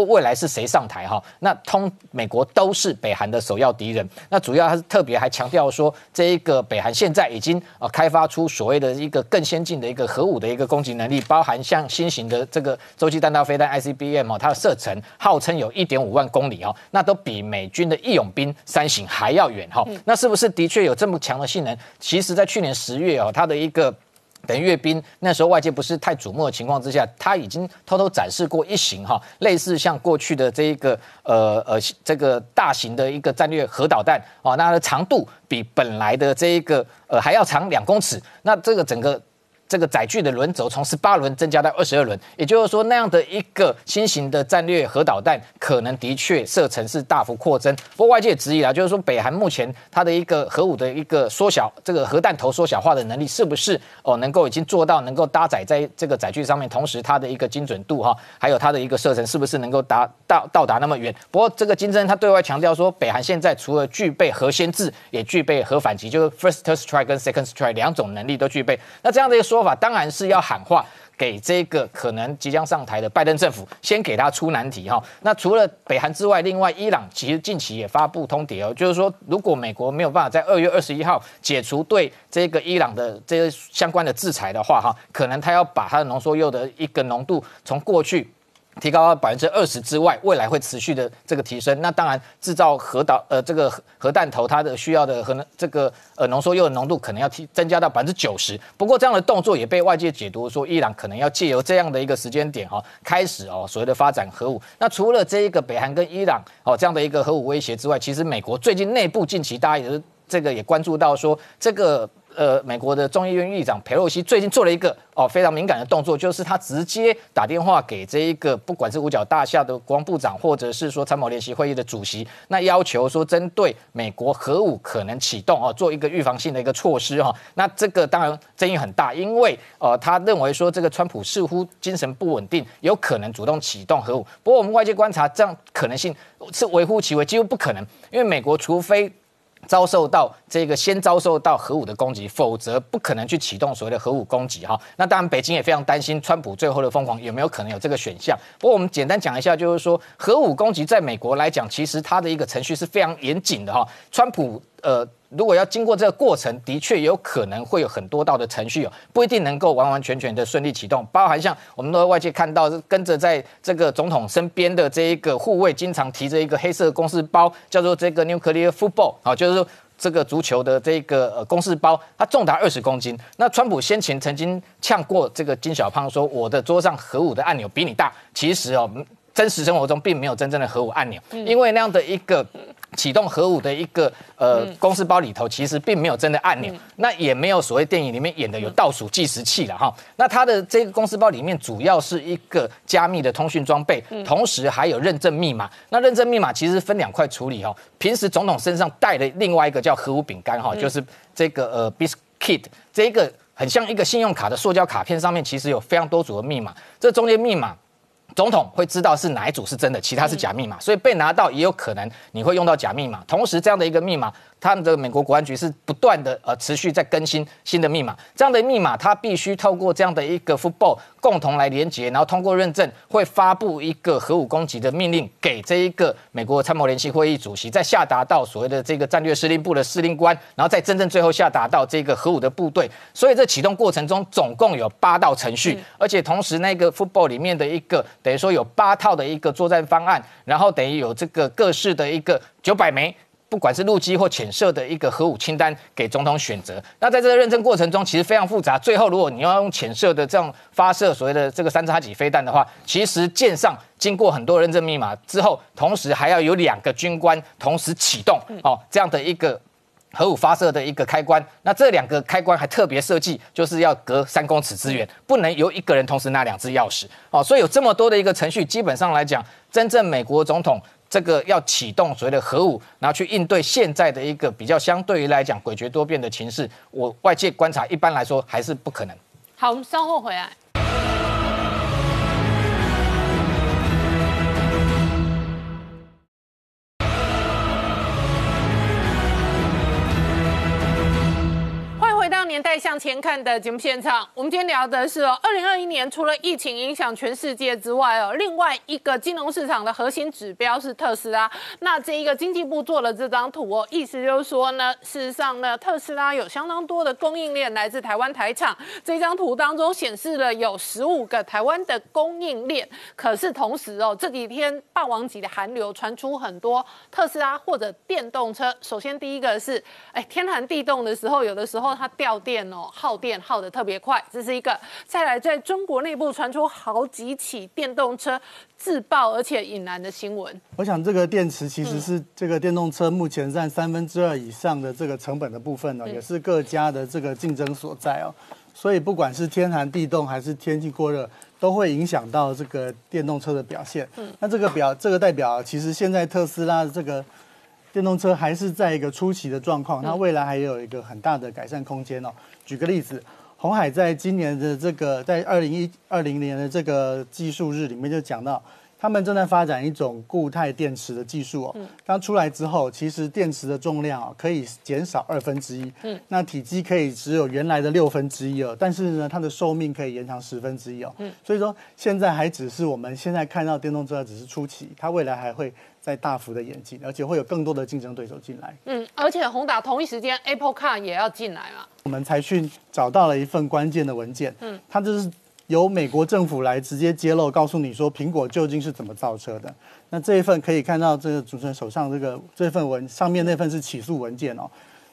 未来是谁上台哈，那通美国都是北韩的首要敌人。那主要他是特别还强调说，这一个北韩现在已经啊开发出所谓的一个更先进的一个核武的一个攻击能力，包含像新型的这个洲际弹道飞弹 ICBM 哦，它的射程号称有一点五万公里哦，那都比美军的义勇兵三型还要远哈。那是不是的确有这么强的性能？其实，在去年十月哦，它的一个。等阅兵那时候外界不是太瞩目的情况之下，他已经偷偷展示过一型哈，类似像过去的这一个呃呃这个大型的一个战略核导弹啊，那它的长度比本来的这一个呃还要长两公尺，那这个整个。这个载具的轮轴从十八轮增加到二十二轮，也就是说那样的一个新型的战略核导弹，可能的确射程是大幅扩增。不过外界质疑啊，就是说北韩目前它的一个核武的一个缩小，这个核弹头缩小化的能力是不是哦能够已经做到能够搭载在这个载具上面，同时它的一个精准度哈，还有它的一个射程是不是能够达到到达那么远？不过这个金正恩他对外强调说，北韩现在除了具备核先制，也具备核反击，就是 first strike 跟 second strike 两种能力都具备。那这样的一个说。说法当然是要喊话，给这个可能即将上台的拜登政府，先给他出难题哈。那除了北韩之外，另外伊朗其实近期也发布通牒哦，就是说如果美国没有办法在二月二十一号解除对这个伊朗的这些相关的制裁的话哈，可能他要把他的浓缩铀的一个浓度从过去。提高到百分之二十之外，未来会持续的这个提升。那当然，制造核导呃这个核核弹头，它的需要的核这个呃浓缩铀的浓度可能要提增加到百分之九十。不过这样的动作也被外界解读说，伊朗可能要借由这样的一个时间点哈，开始哦所谓的发展核武。那除了这一个北韩跟伊朗哦这样的一个核武威胁之外，其实美国最近内部近期大家也是这个也关注到说这个。呃，美国的众议院议长佩洛西最近做了一个哦非常敏感的动作，就是他直接打电话给这一个不管是五角大厦的国防部长，或者是说参谋联席会议的主席，那要求说针对美国核武可能启动哦，做一个预防性的一个措施哈。那这个当然争议很大，因为呃他认为说这个川普似乎精神不稳定，有可能主动启动核武。不过我们外界观察，这样可能性是微乎其微，几乎不可能，因为美国除非。遭受到这个先遭受到核武的攻击，否则不可能去启动所谓的核武攻击哈。那当然，北京也非常担心川普最后的疯狂有没有可能有这个选项。不过我们简单讲一下，就是说核武攻击在美国来讲，其实它的一个程序是非常严谨的哈。川普呃。如果要经过这个过程，的确有可能会有很多道的程序哦，不一定能够完完全全的顺利启动。包含像我们的外界看到，跟着在这个总统身边的这一个护卫，经常提着一个黑色公事包，叫做这个 nuclear football 啊，就是说这个足球的这个呃公事包，它重达二十公斤。那川普先前曾经呛过这个金小胖说，我的桌上核武的按钮比你大。其实哦，真实生活中并没有真正的核武按钮，因为那样的一个。启动核武的一个呃公司包里头，其实并没有真的按钮，那也没有所谓电影里面演的有倒数计时器了哈。那它的这个公司包里面主要是一个加密的通讯装备，同时还有认证密码。那认证密码其实分两块处理哈。平时总统身上带的另外一个叫核武饼干哈，就是这个呃 biscuit，这个很像一个信用卡的塑胶卡片，上面其实有非常多组的密码，这中间密码。总统会知道是哪一组是真的，其他是假密码，所以被拿到也有可能你会用到假密码。同时，这样的一个密码。他们的美国国安局是不断的呃持续在更新新的密码，这样的密码它必须透过这样的一个 football 共同来连接，然后通过认证会发布一个核武攻击的命令给这一个美国参谋联席会议主席，再下达到所谓的这个战略司令部的司令官，然后再真正最后下达到这个核武的部队。所以这启动过程中总共有八道程序，而且同时那个 football 里面的一个等于说有八套的一个作战方案，然后等于有这个各式的一个九百枚。不管是陆基或潜射的一个核武清单给总统选择，那在这个认证过程中，其实非常复杂。最后，如果你要用潜射的这样发射所谓的这个三叉戟飞弹的话，其实舰上经过很多认证密码之后，同时还要有两个军官同时启动哦这样的一个核武发射的一个开关。那这两个开关还特别设计，就是要隔三公尺之远，不能由一个人同时拿两只钥匙哦。所以有这么多的一个程序，基本上来讲，真正美国总统。这个要启动所谓的核武，然后去应对现在的一个比较相对于来讲诡谲多变的情势，我外界观察一般来说还是不可能。好，我们稍后回来。年代向前看的节目现场，我们今天聊的是哦，二零二一年除了疫情影响全世界之外哦，另外一个金融市场的核心指标是特斯拉。那这一个经济部做了这张图哦，意思就是说呢，事实上呢，特斯拉有相当多的供应链来自台湾台厂。这张图当中显示了有十五个台湾的供应链，可是同时哦，这几天霸王级的寒流传出很多特斯拉或者电动车。首先第一个是，哎，天寒地冻的时候，有的时候它掉。电哦，耗电耗的特别快，这是一个。再来，在中国内部传出好几起电动车自爆而且引燃的新闻。我想，这个电池其实是这个电动车目前占三分之二以上的这个成本的部分呢，也是各家的这个竞争所在哦。所以，不管是天寒地冻还是天气过热，都会影响到这个电动车的表现。嗯，那这个表，这个代表，其实现在特斯拉的这个。电动车还是在一个初期的状况，它未来还有一个很大的改善空间哦。举个例子，红海在今年的这个在二零一二零年的这个技术日里面就讲到，他们正在发展一种固态电池的技术哦。刚出来之后，其实电池的重量哦可以减少二分之一，嗯，那体积可以只有原来的六分之一哦，但是呢，它的寿命可以延长十分之一哦。嗯，所以说现在还只是我们现在看到电动车只是初期，它未来还会再大幅的演进，而且会有更多的竞争对手进来。嗯，而且宏达同一时间 Apple Car 也要进来嘛。我们才去找到了一份关键的文件，嗯，它就是由美国政府来直接揭露，告诉你说苹果究竟是怎么造车的。那这一份可以看到，这个主持人手上这个这份文上面那份是起诉文件哦，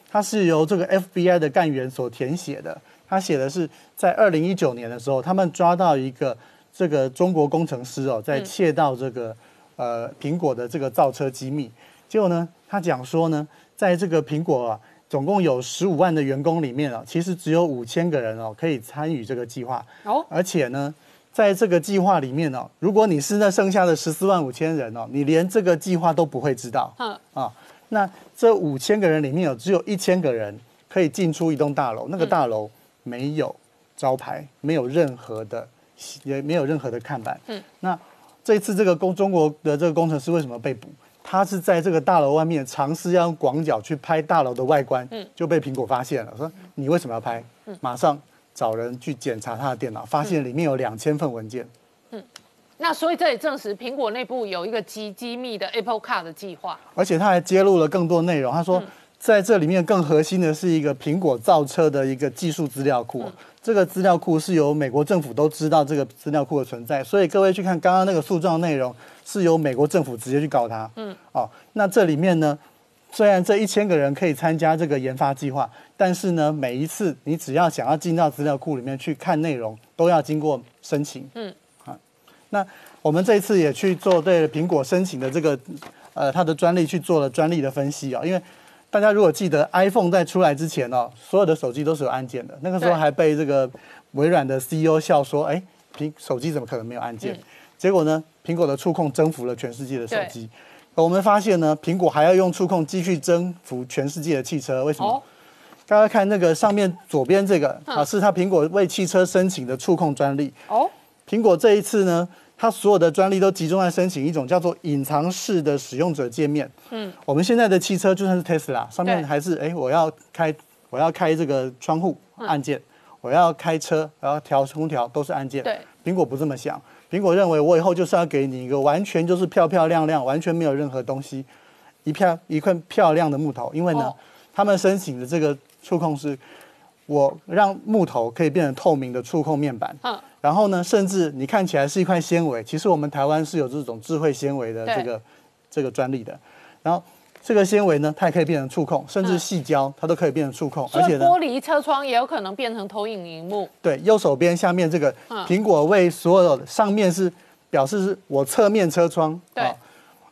它是由这个 FBI 的干员所填写的。他写的是在二零一九年的时候，他们抓到一个这个中国工程师哦，在窃盗这个呃苹果的这个造车机密。结果呢，他讲说呢，在这个苹果啊。总共有十五万的员工里面啊，其实只有五千个人哦可以参与这个计划哦。而且呢，在这个计划里面哦，如果你是那剩下的十四万五千人哦，你连这个计划都不会知道。嗯啊，那这五千个人里面有只有一千个人可以进出一栋大楼，那个大楼没有招牌，没有任何的，也没有任何的看板。嗯，那这次这个工中国的这个工程师为什么被捕？他是在这个大楼外面尝试要用广角去拍大楼的外观，嗯就被苹果发现了。说你为什么要拍？马上找人去检查他的电脑，发现里面有两千份文件。嗯，那所以这也证实苹果内部有一个极机密的 Apple Car 的计划。而且他还揭露了更多内容。他说，在这里面更核心的是一个苹果造车的一个技术资料库。这个资料库是由美国政府都知道这个资料库的存在，所以各位去看刚刚那个诉状内容。是由美国政府直接去告他。嗯，哦，那这里面呢，虽然这一千个人可以参加这个研发计划，但是呢，每一次你只要想要进到资料库里面去看内容，都要经过申请。嗯，好，那我们这一次也去做对苹果申请的这个呃它的专利去做了专利的分析啊，因为大家如果记得 iPhone 在出来之前哦，所有的手机都是有按键的，那个时候还被这个微软的 CEO 笑说，哎，苹手机怎么可能没有按键？结果呢？苹果的触控征服了全世界的手机。我们发现呢，苹果还要用触控继续征服全世界的汽车。为什么？大家看那个上面左边这个啊，是它苹果为汽车申请的触控专利。哦，苹果这一次呢，它所有的专利都集中在申请一种叫做隐藏式的使用者界面。嗯，我们现在的汽车就算是 Tesla，上面还是哎，我要开我要开这个窗户按键，我要开车我要调空调都是按键。对，苹果不这么想。苹果认为，我以后就是要给你一个完全就是漂漂亮亮，完全没有任何东西，一片一块漂亮的木头。因为呢，他们申请的这个触控是，我让木头可以变成透明的触控面板。嗯。然后呢，甚至你看起来是一块纤维，其实我们台湾是有这种智慧纤维的这个这个专利的。然后。这个纤维呢，它也可以变成触控，甚至细胶，它都可以变成触控。而且玻璃车窗也有可能变成投影荧幕。对，右手边下面这个苹果为所有上面是表示是我侧面车窗。对，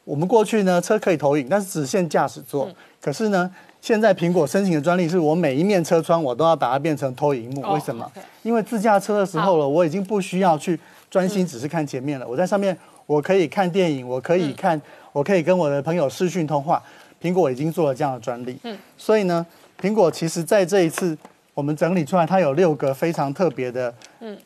我们过去呢车可以投影，但是只限驾驶座。可是呢，现在苹果申请的专利是我每一面车窗我都要把它变成投影幕。为什么？因为自驾车的时候了，我已经不需要去专心只是看前面了。我在上面我可以看电影，我可以看，我可以跟我的朋友视讯通话。苹果已经做了这样的专利，嗯，所以呢，苹果其实在这一次我们整理出来，它有六个非常特别的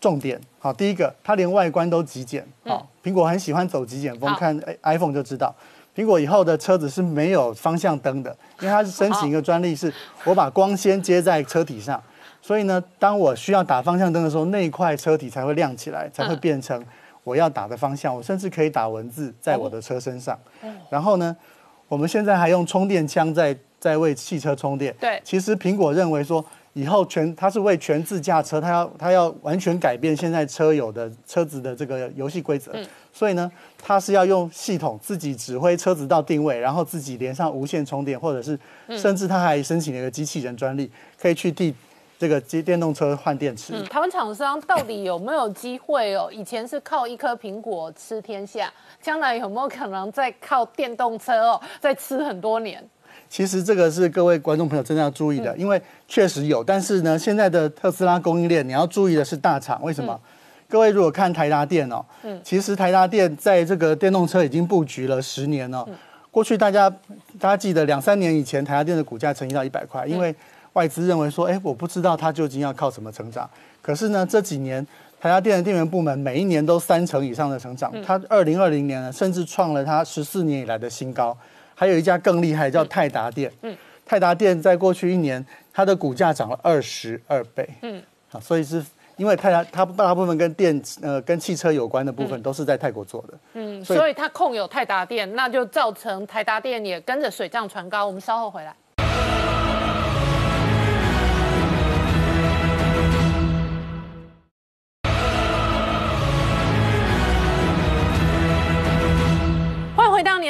重点。好，第一个，它连外观都极简。好，苹果很喜欢走极简风，看 iPhone 就知道，苹果以后的车子是没有方向灯的，因为它是申请一个专利，是我把光纤接在车体上，所以呢，当我需要打方向灯的时候，那一块车体才会亮起来，才会变成我要打的方向。我甚至可以打文字在我的车身上，然后呢？我们现在还用充电枪在在为汽车充电。对，其实苹果认为说，以后全它是为全自驾车，它要它要完全改变现在车友的车子的这个游戏规则。嗯。所以呢，它是要用系统自己指挥车子到定位，然后自己连上无线充电，或者是甚至它还申请了一个机器人专利，可以去替。这个机电动车换电池，台湾厂商到底有没有机会哦？以前是靠一颗苹果吃天下，将来有没有可能再靠电动车哦，再吃很多年？其实这个是各位观众朋友真的要注意的，因为确实有，但是呢，现在的特斯拉供应链你要注意的是大厂，为什么？各位如果看台达电哦，嗯，其实台达电在这个电动车已经布局了十年了。过去大家大家记得两三年以前台达电的股价曾经到一百块，因为外资认为说，哎，我不知道它究竟要靠什么成长。可是呢，这几年台达电的电源部门每一年都三成以上的成长，它二零二零年呢，甚至创了它十四年以来的新高。还有一家更厉害，叫泰达电。嗯，泰达电在过去一年，它的股价涨了二十二倍。嗯，好，所以是因为泰达它大部分跟电呃跟汽车有关的部分都是在泰国做的。嗯，所以它控有泰达电，那就造成泰达电也跟着水涨船高。我们稍后回来。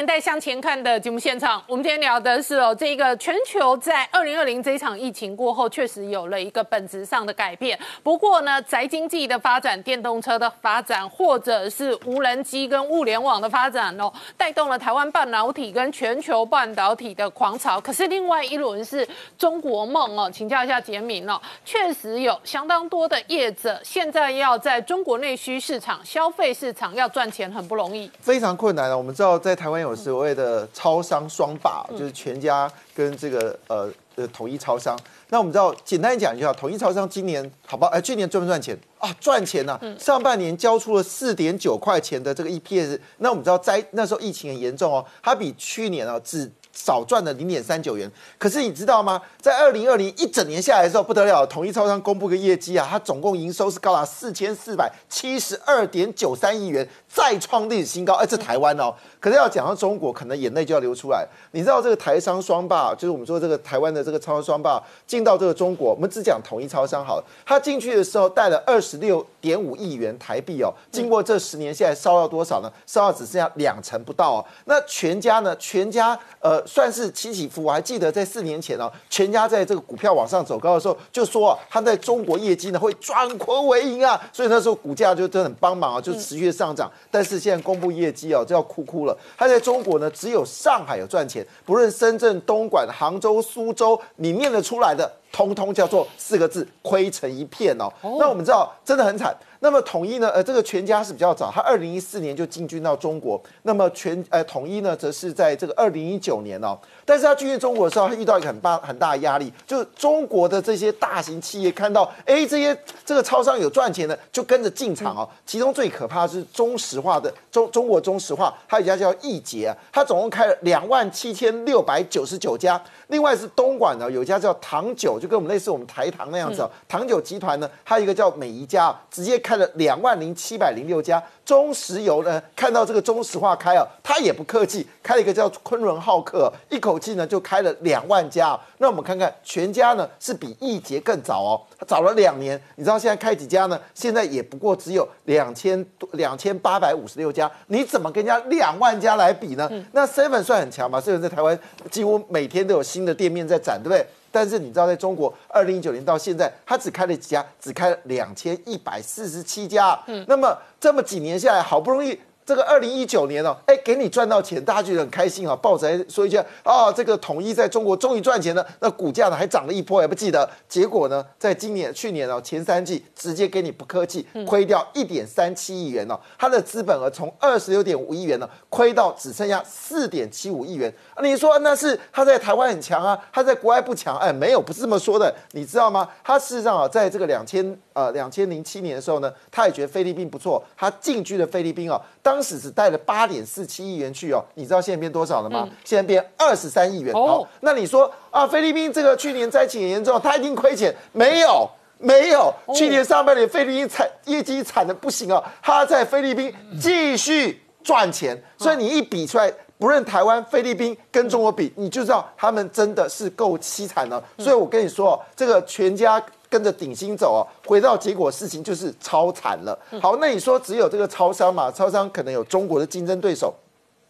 年代向前看的节目现场，我们今天聊的是哦，这个全球在二零二零这场疫情过后，确实有了一个本质上的改变。不过呢，宅经济的发展、电动车的发展，或者是无人机跟物联网的发展哦，带动了台湾半导体跟全球半导体的狂潮。可是另外一轮是中国梦哦，请教一下杰明哦，确实有相当多的业者现在要在中国内需市场、消费市场要赚钱很不容易，非常困难了。我们知道在台湾有所谓的超商双霸，就是全家跟这个呃呃统一超商。那我们知道，简单讲一下，统一超商今年好吧？哎，去年赚不赚钱啊？赚钱呐！上半年交出了四点九块钱的这个 EPS。那我们知道，在那时候疫情很严重哦，它比去年啊只。少赚了零点三九元，可是你知道吗？在二零二零一整年下来的时候，不得了，统一超商公布个业绩啊，它总共营收是高达四千四百七十二点九三亿元，再创历史新高。哎，这台湾哦，可是要讲到中国，可能眼泪就要流出来。你知道这个台商双霸，就是我们说这个台湾的这个超商双霸进到这个中国，我们只讲统一超商好了。他进去的时候带了二十六点五亿元台币哦，经过这十年，现在烧到多少呢？烧到只剩下两成不到哦。那全家呢？全家呃。算是起起伏。我还记得在四年前哦，全家在这个股票往上走高的时候，就说他在中国业绩呢会转亏为盈啊，所以那时候股价就真的很帮忙啊，就持续的上涨。但是现在公布业绩哦，就要哭哭了。它在中国呢，只有上海有赚钱，不论深圳、东莞、杭州、苏州，你念得出来的，通通叫做四个字：亏成一片哦。那我们知道，真的很惨。那么统一呢？呃，这个全家是比较早，他二零一四年就进军到中国。那么全呃统一呢，则是在这个二零一九年哦。但是他进军中国的时候，他遇到一个很大很大的压力，就是中国的这些大型企业看到，哎，这些这个超商有赚钱的，就跟着进场哦。其中最可怕的是中石化的中中国中石化，它有一家叫易捷啊，它总共开了两万七千六百九十九家。另外是东莞呢，有一家叫唐酒，就跟我们类似我们台糖那样子哦。糖酒集团呢，还有一个叫美宜家，直接开了两万零七百零六家。中石油呢，看到这个中石化开啊，它也不客气，开了一个叫昆仑浩克，一口气呢就开了两万家。那我们看看全家呢，是比易捷更早哦，它早了两年。你知道现在开几家呢？现在也不过只有两千多两千八百五十六家。你怎么跟人家两万家来比呢？那 Seven 算很强嘛？Seven 在台湾几乎每天都有新的店面在展，对不对？但是你知道，在中国，二零一九年到现在，他只开了几家，只开了两千一百四十七家。嗯，那么这么几年下来，好不容易。这个二零一九年哦，哎，给你赚到钱，大家觉得很开心啊。报纸还说一句啊，这个统一在中国终于赚钱了，那股价呢还涨了一波，也不记得。结果呢，在今年、去年哦，前三季直接给你不客气，亏掉一点三七亿元哦。它的资本额从二十六点五亿元呢，亏到只剩下四点七五亿元。你说那是他在台湾很强啊，他在国外不强？哎，没有，不是这么说的。你知道吗？他事实上啊，在这个两千呃两千零七年的时候呢，他也觉得菲律宾不错，他进军了菲律宾哦。当当时只带了八点四七亿元去哦，你知道现在变多少了吗？现在变二十三亿元。哦，那你说啊，菲律宾这个去年灾情严重，他一定亏钱？没有，没有。去年上半年菲律宾惨业绩惨的不行哦，他在菲律宾继续赚钱。所以你一比出来，不论台湾、菲律宾跟中国比，你就知道他们真的是够凄惨了。所以我跟你说，这个全家。跟着顶薪走哦，回到结果事情就是超惨了。好，那你说只有这个超商嘛？超商可能有中国的竞争对手。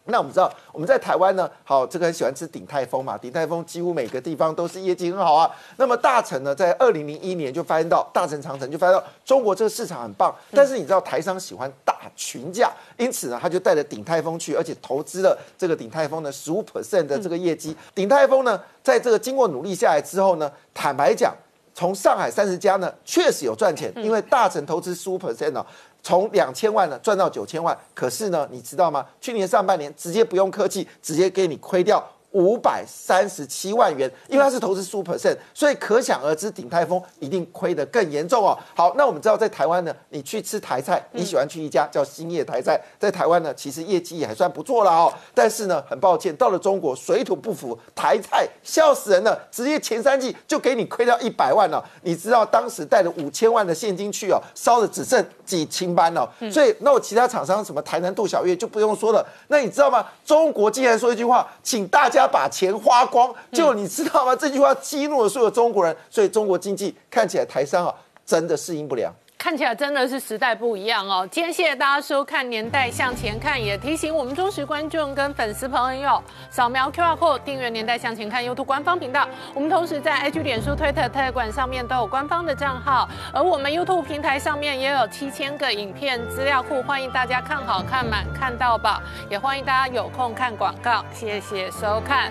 那我们知道我们在台湾呢，好，这个很喜欢吃鼎泰丰嘛。鼎泰丰几乎每个地方都是业绩很好啊。那么大成呢，在二零零一年就发现到大成长城就发现到中国这个市场很棒，但是你知道台商喜欢打群架，因此呢，他就带着鼎泰丰去，而且投资了这个鼎泰丰的十五 percent 的这个业绩。鼎泰丰呢，在这个经过努力下来之后呢，坦白讲。从上海三十家呢，确实有赚钱，因为大成投资十五 percent 哦，从两千万呢赚到九千万。可是呢，你知道吗？去年上半年直接不用科技，直接给你亏掉五百三十七万元，因为它是投资十五 percent，所以可想而知，鼎泰丰一定亏得更严重哦。好，那我们知道在台湾呢，你去吃台菜，你喜欢去一家叫兴业台菜，在台湾呢，其实业绩也还算不错了哦。但是呢，很抱歉，到了中国水土不服，台菜笑死人了，直接前三季就给你亏掉一百万了。你知道当时带了五千万的现金去哦，烧的只剩几清班了。所以那我其他厂商什么台南杜小月就不用说了。那你知道吗？中国竟然说一句话，请大家把钱花光。就你知道吗？这句话激怒了所有中国人，所以中国经济看起来台商啊真的适应不良。看起来真的是时代不一样哦。今天谢谢大家收看《年代向前看》，也提醒我们忠实观众跟粉丝朋友扫描 QR code 订阅《年代向前看》YouTube 官方频道。我们同时在 IG、脸书、推特、特约馆上面都有官方的账号，而我们 YouTube 平台上面也有七千个影片资料库，欢迎大家看好看满看到饱，也欢迎大家有空看广告。谢谢收看。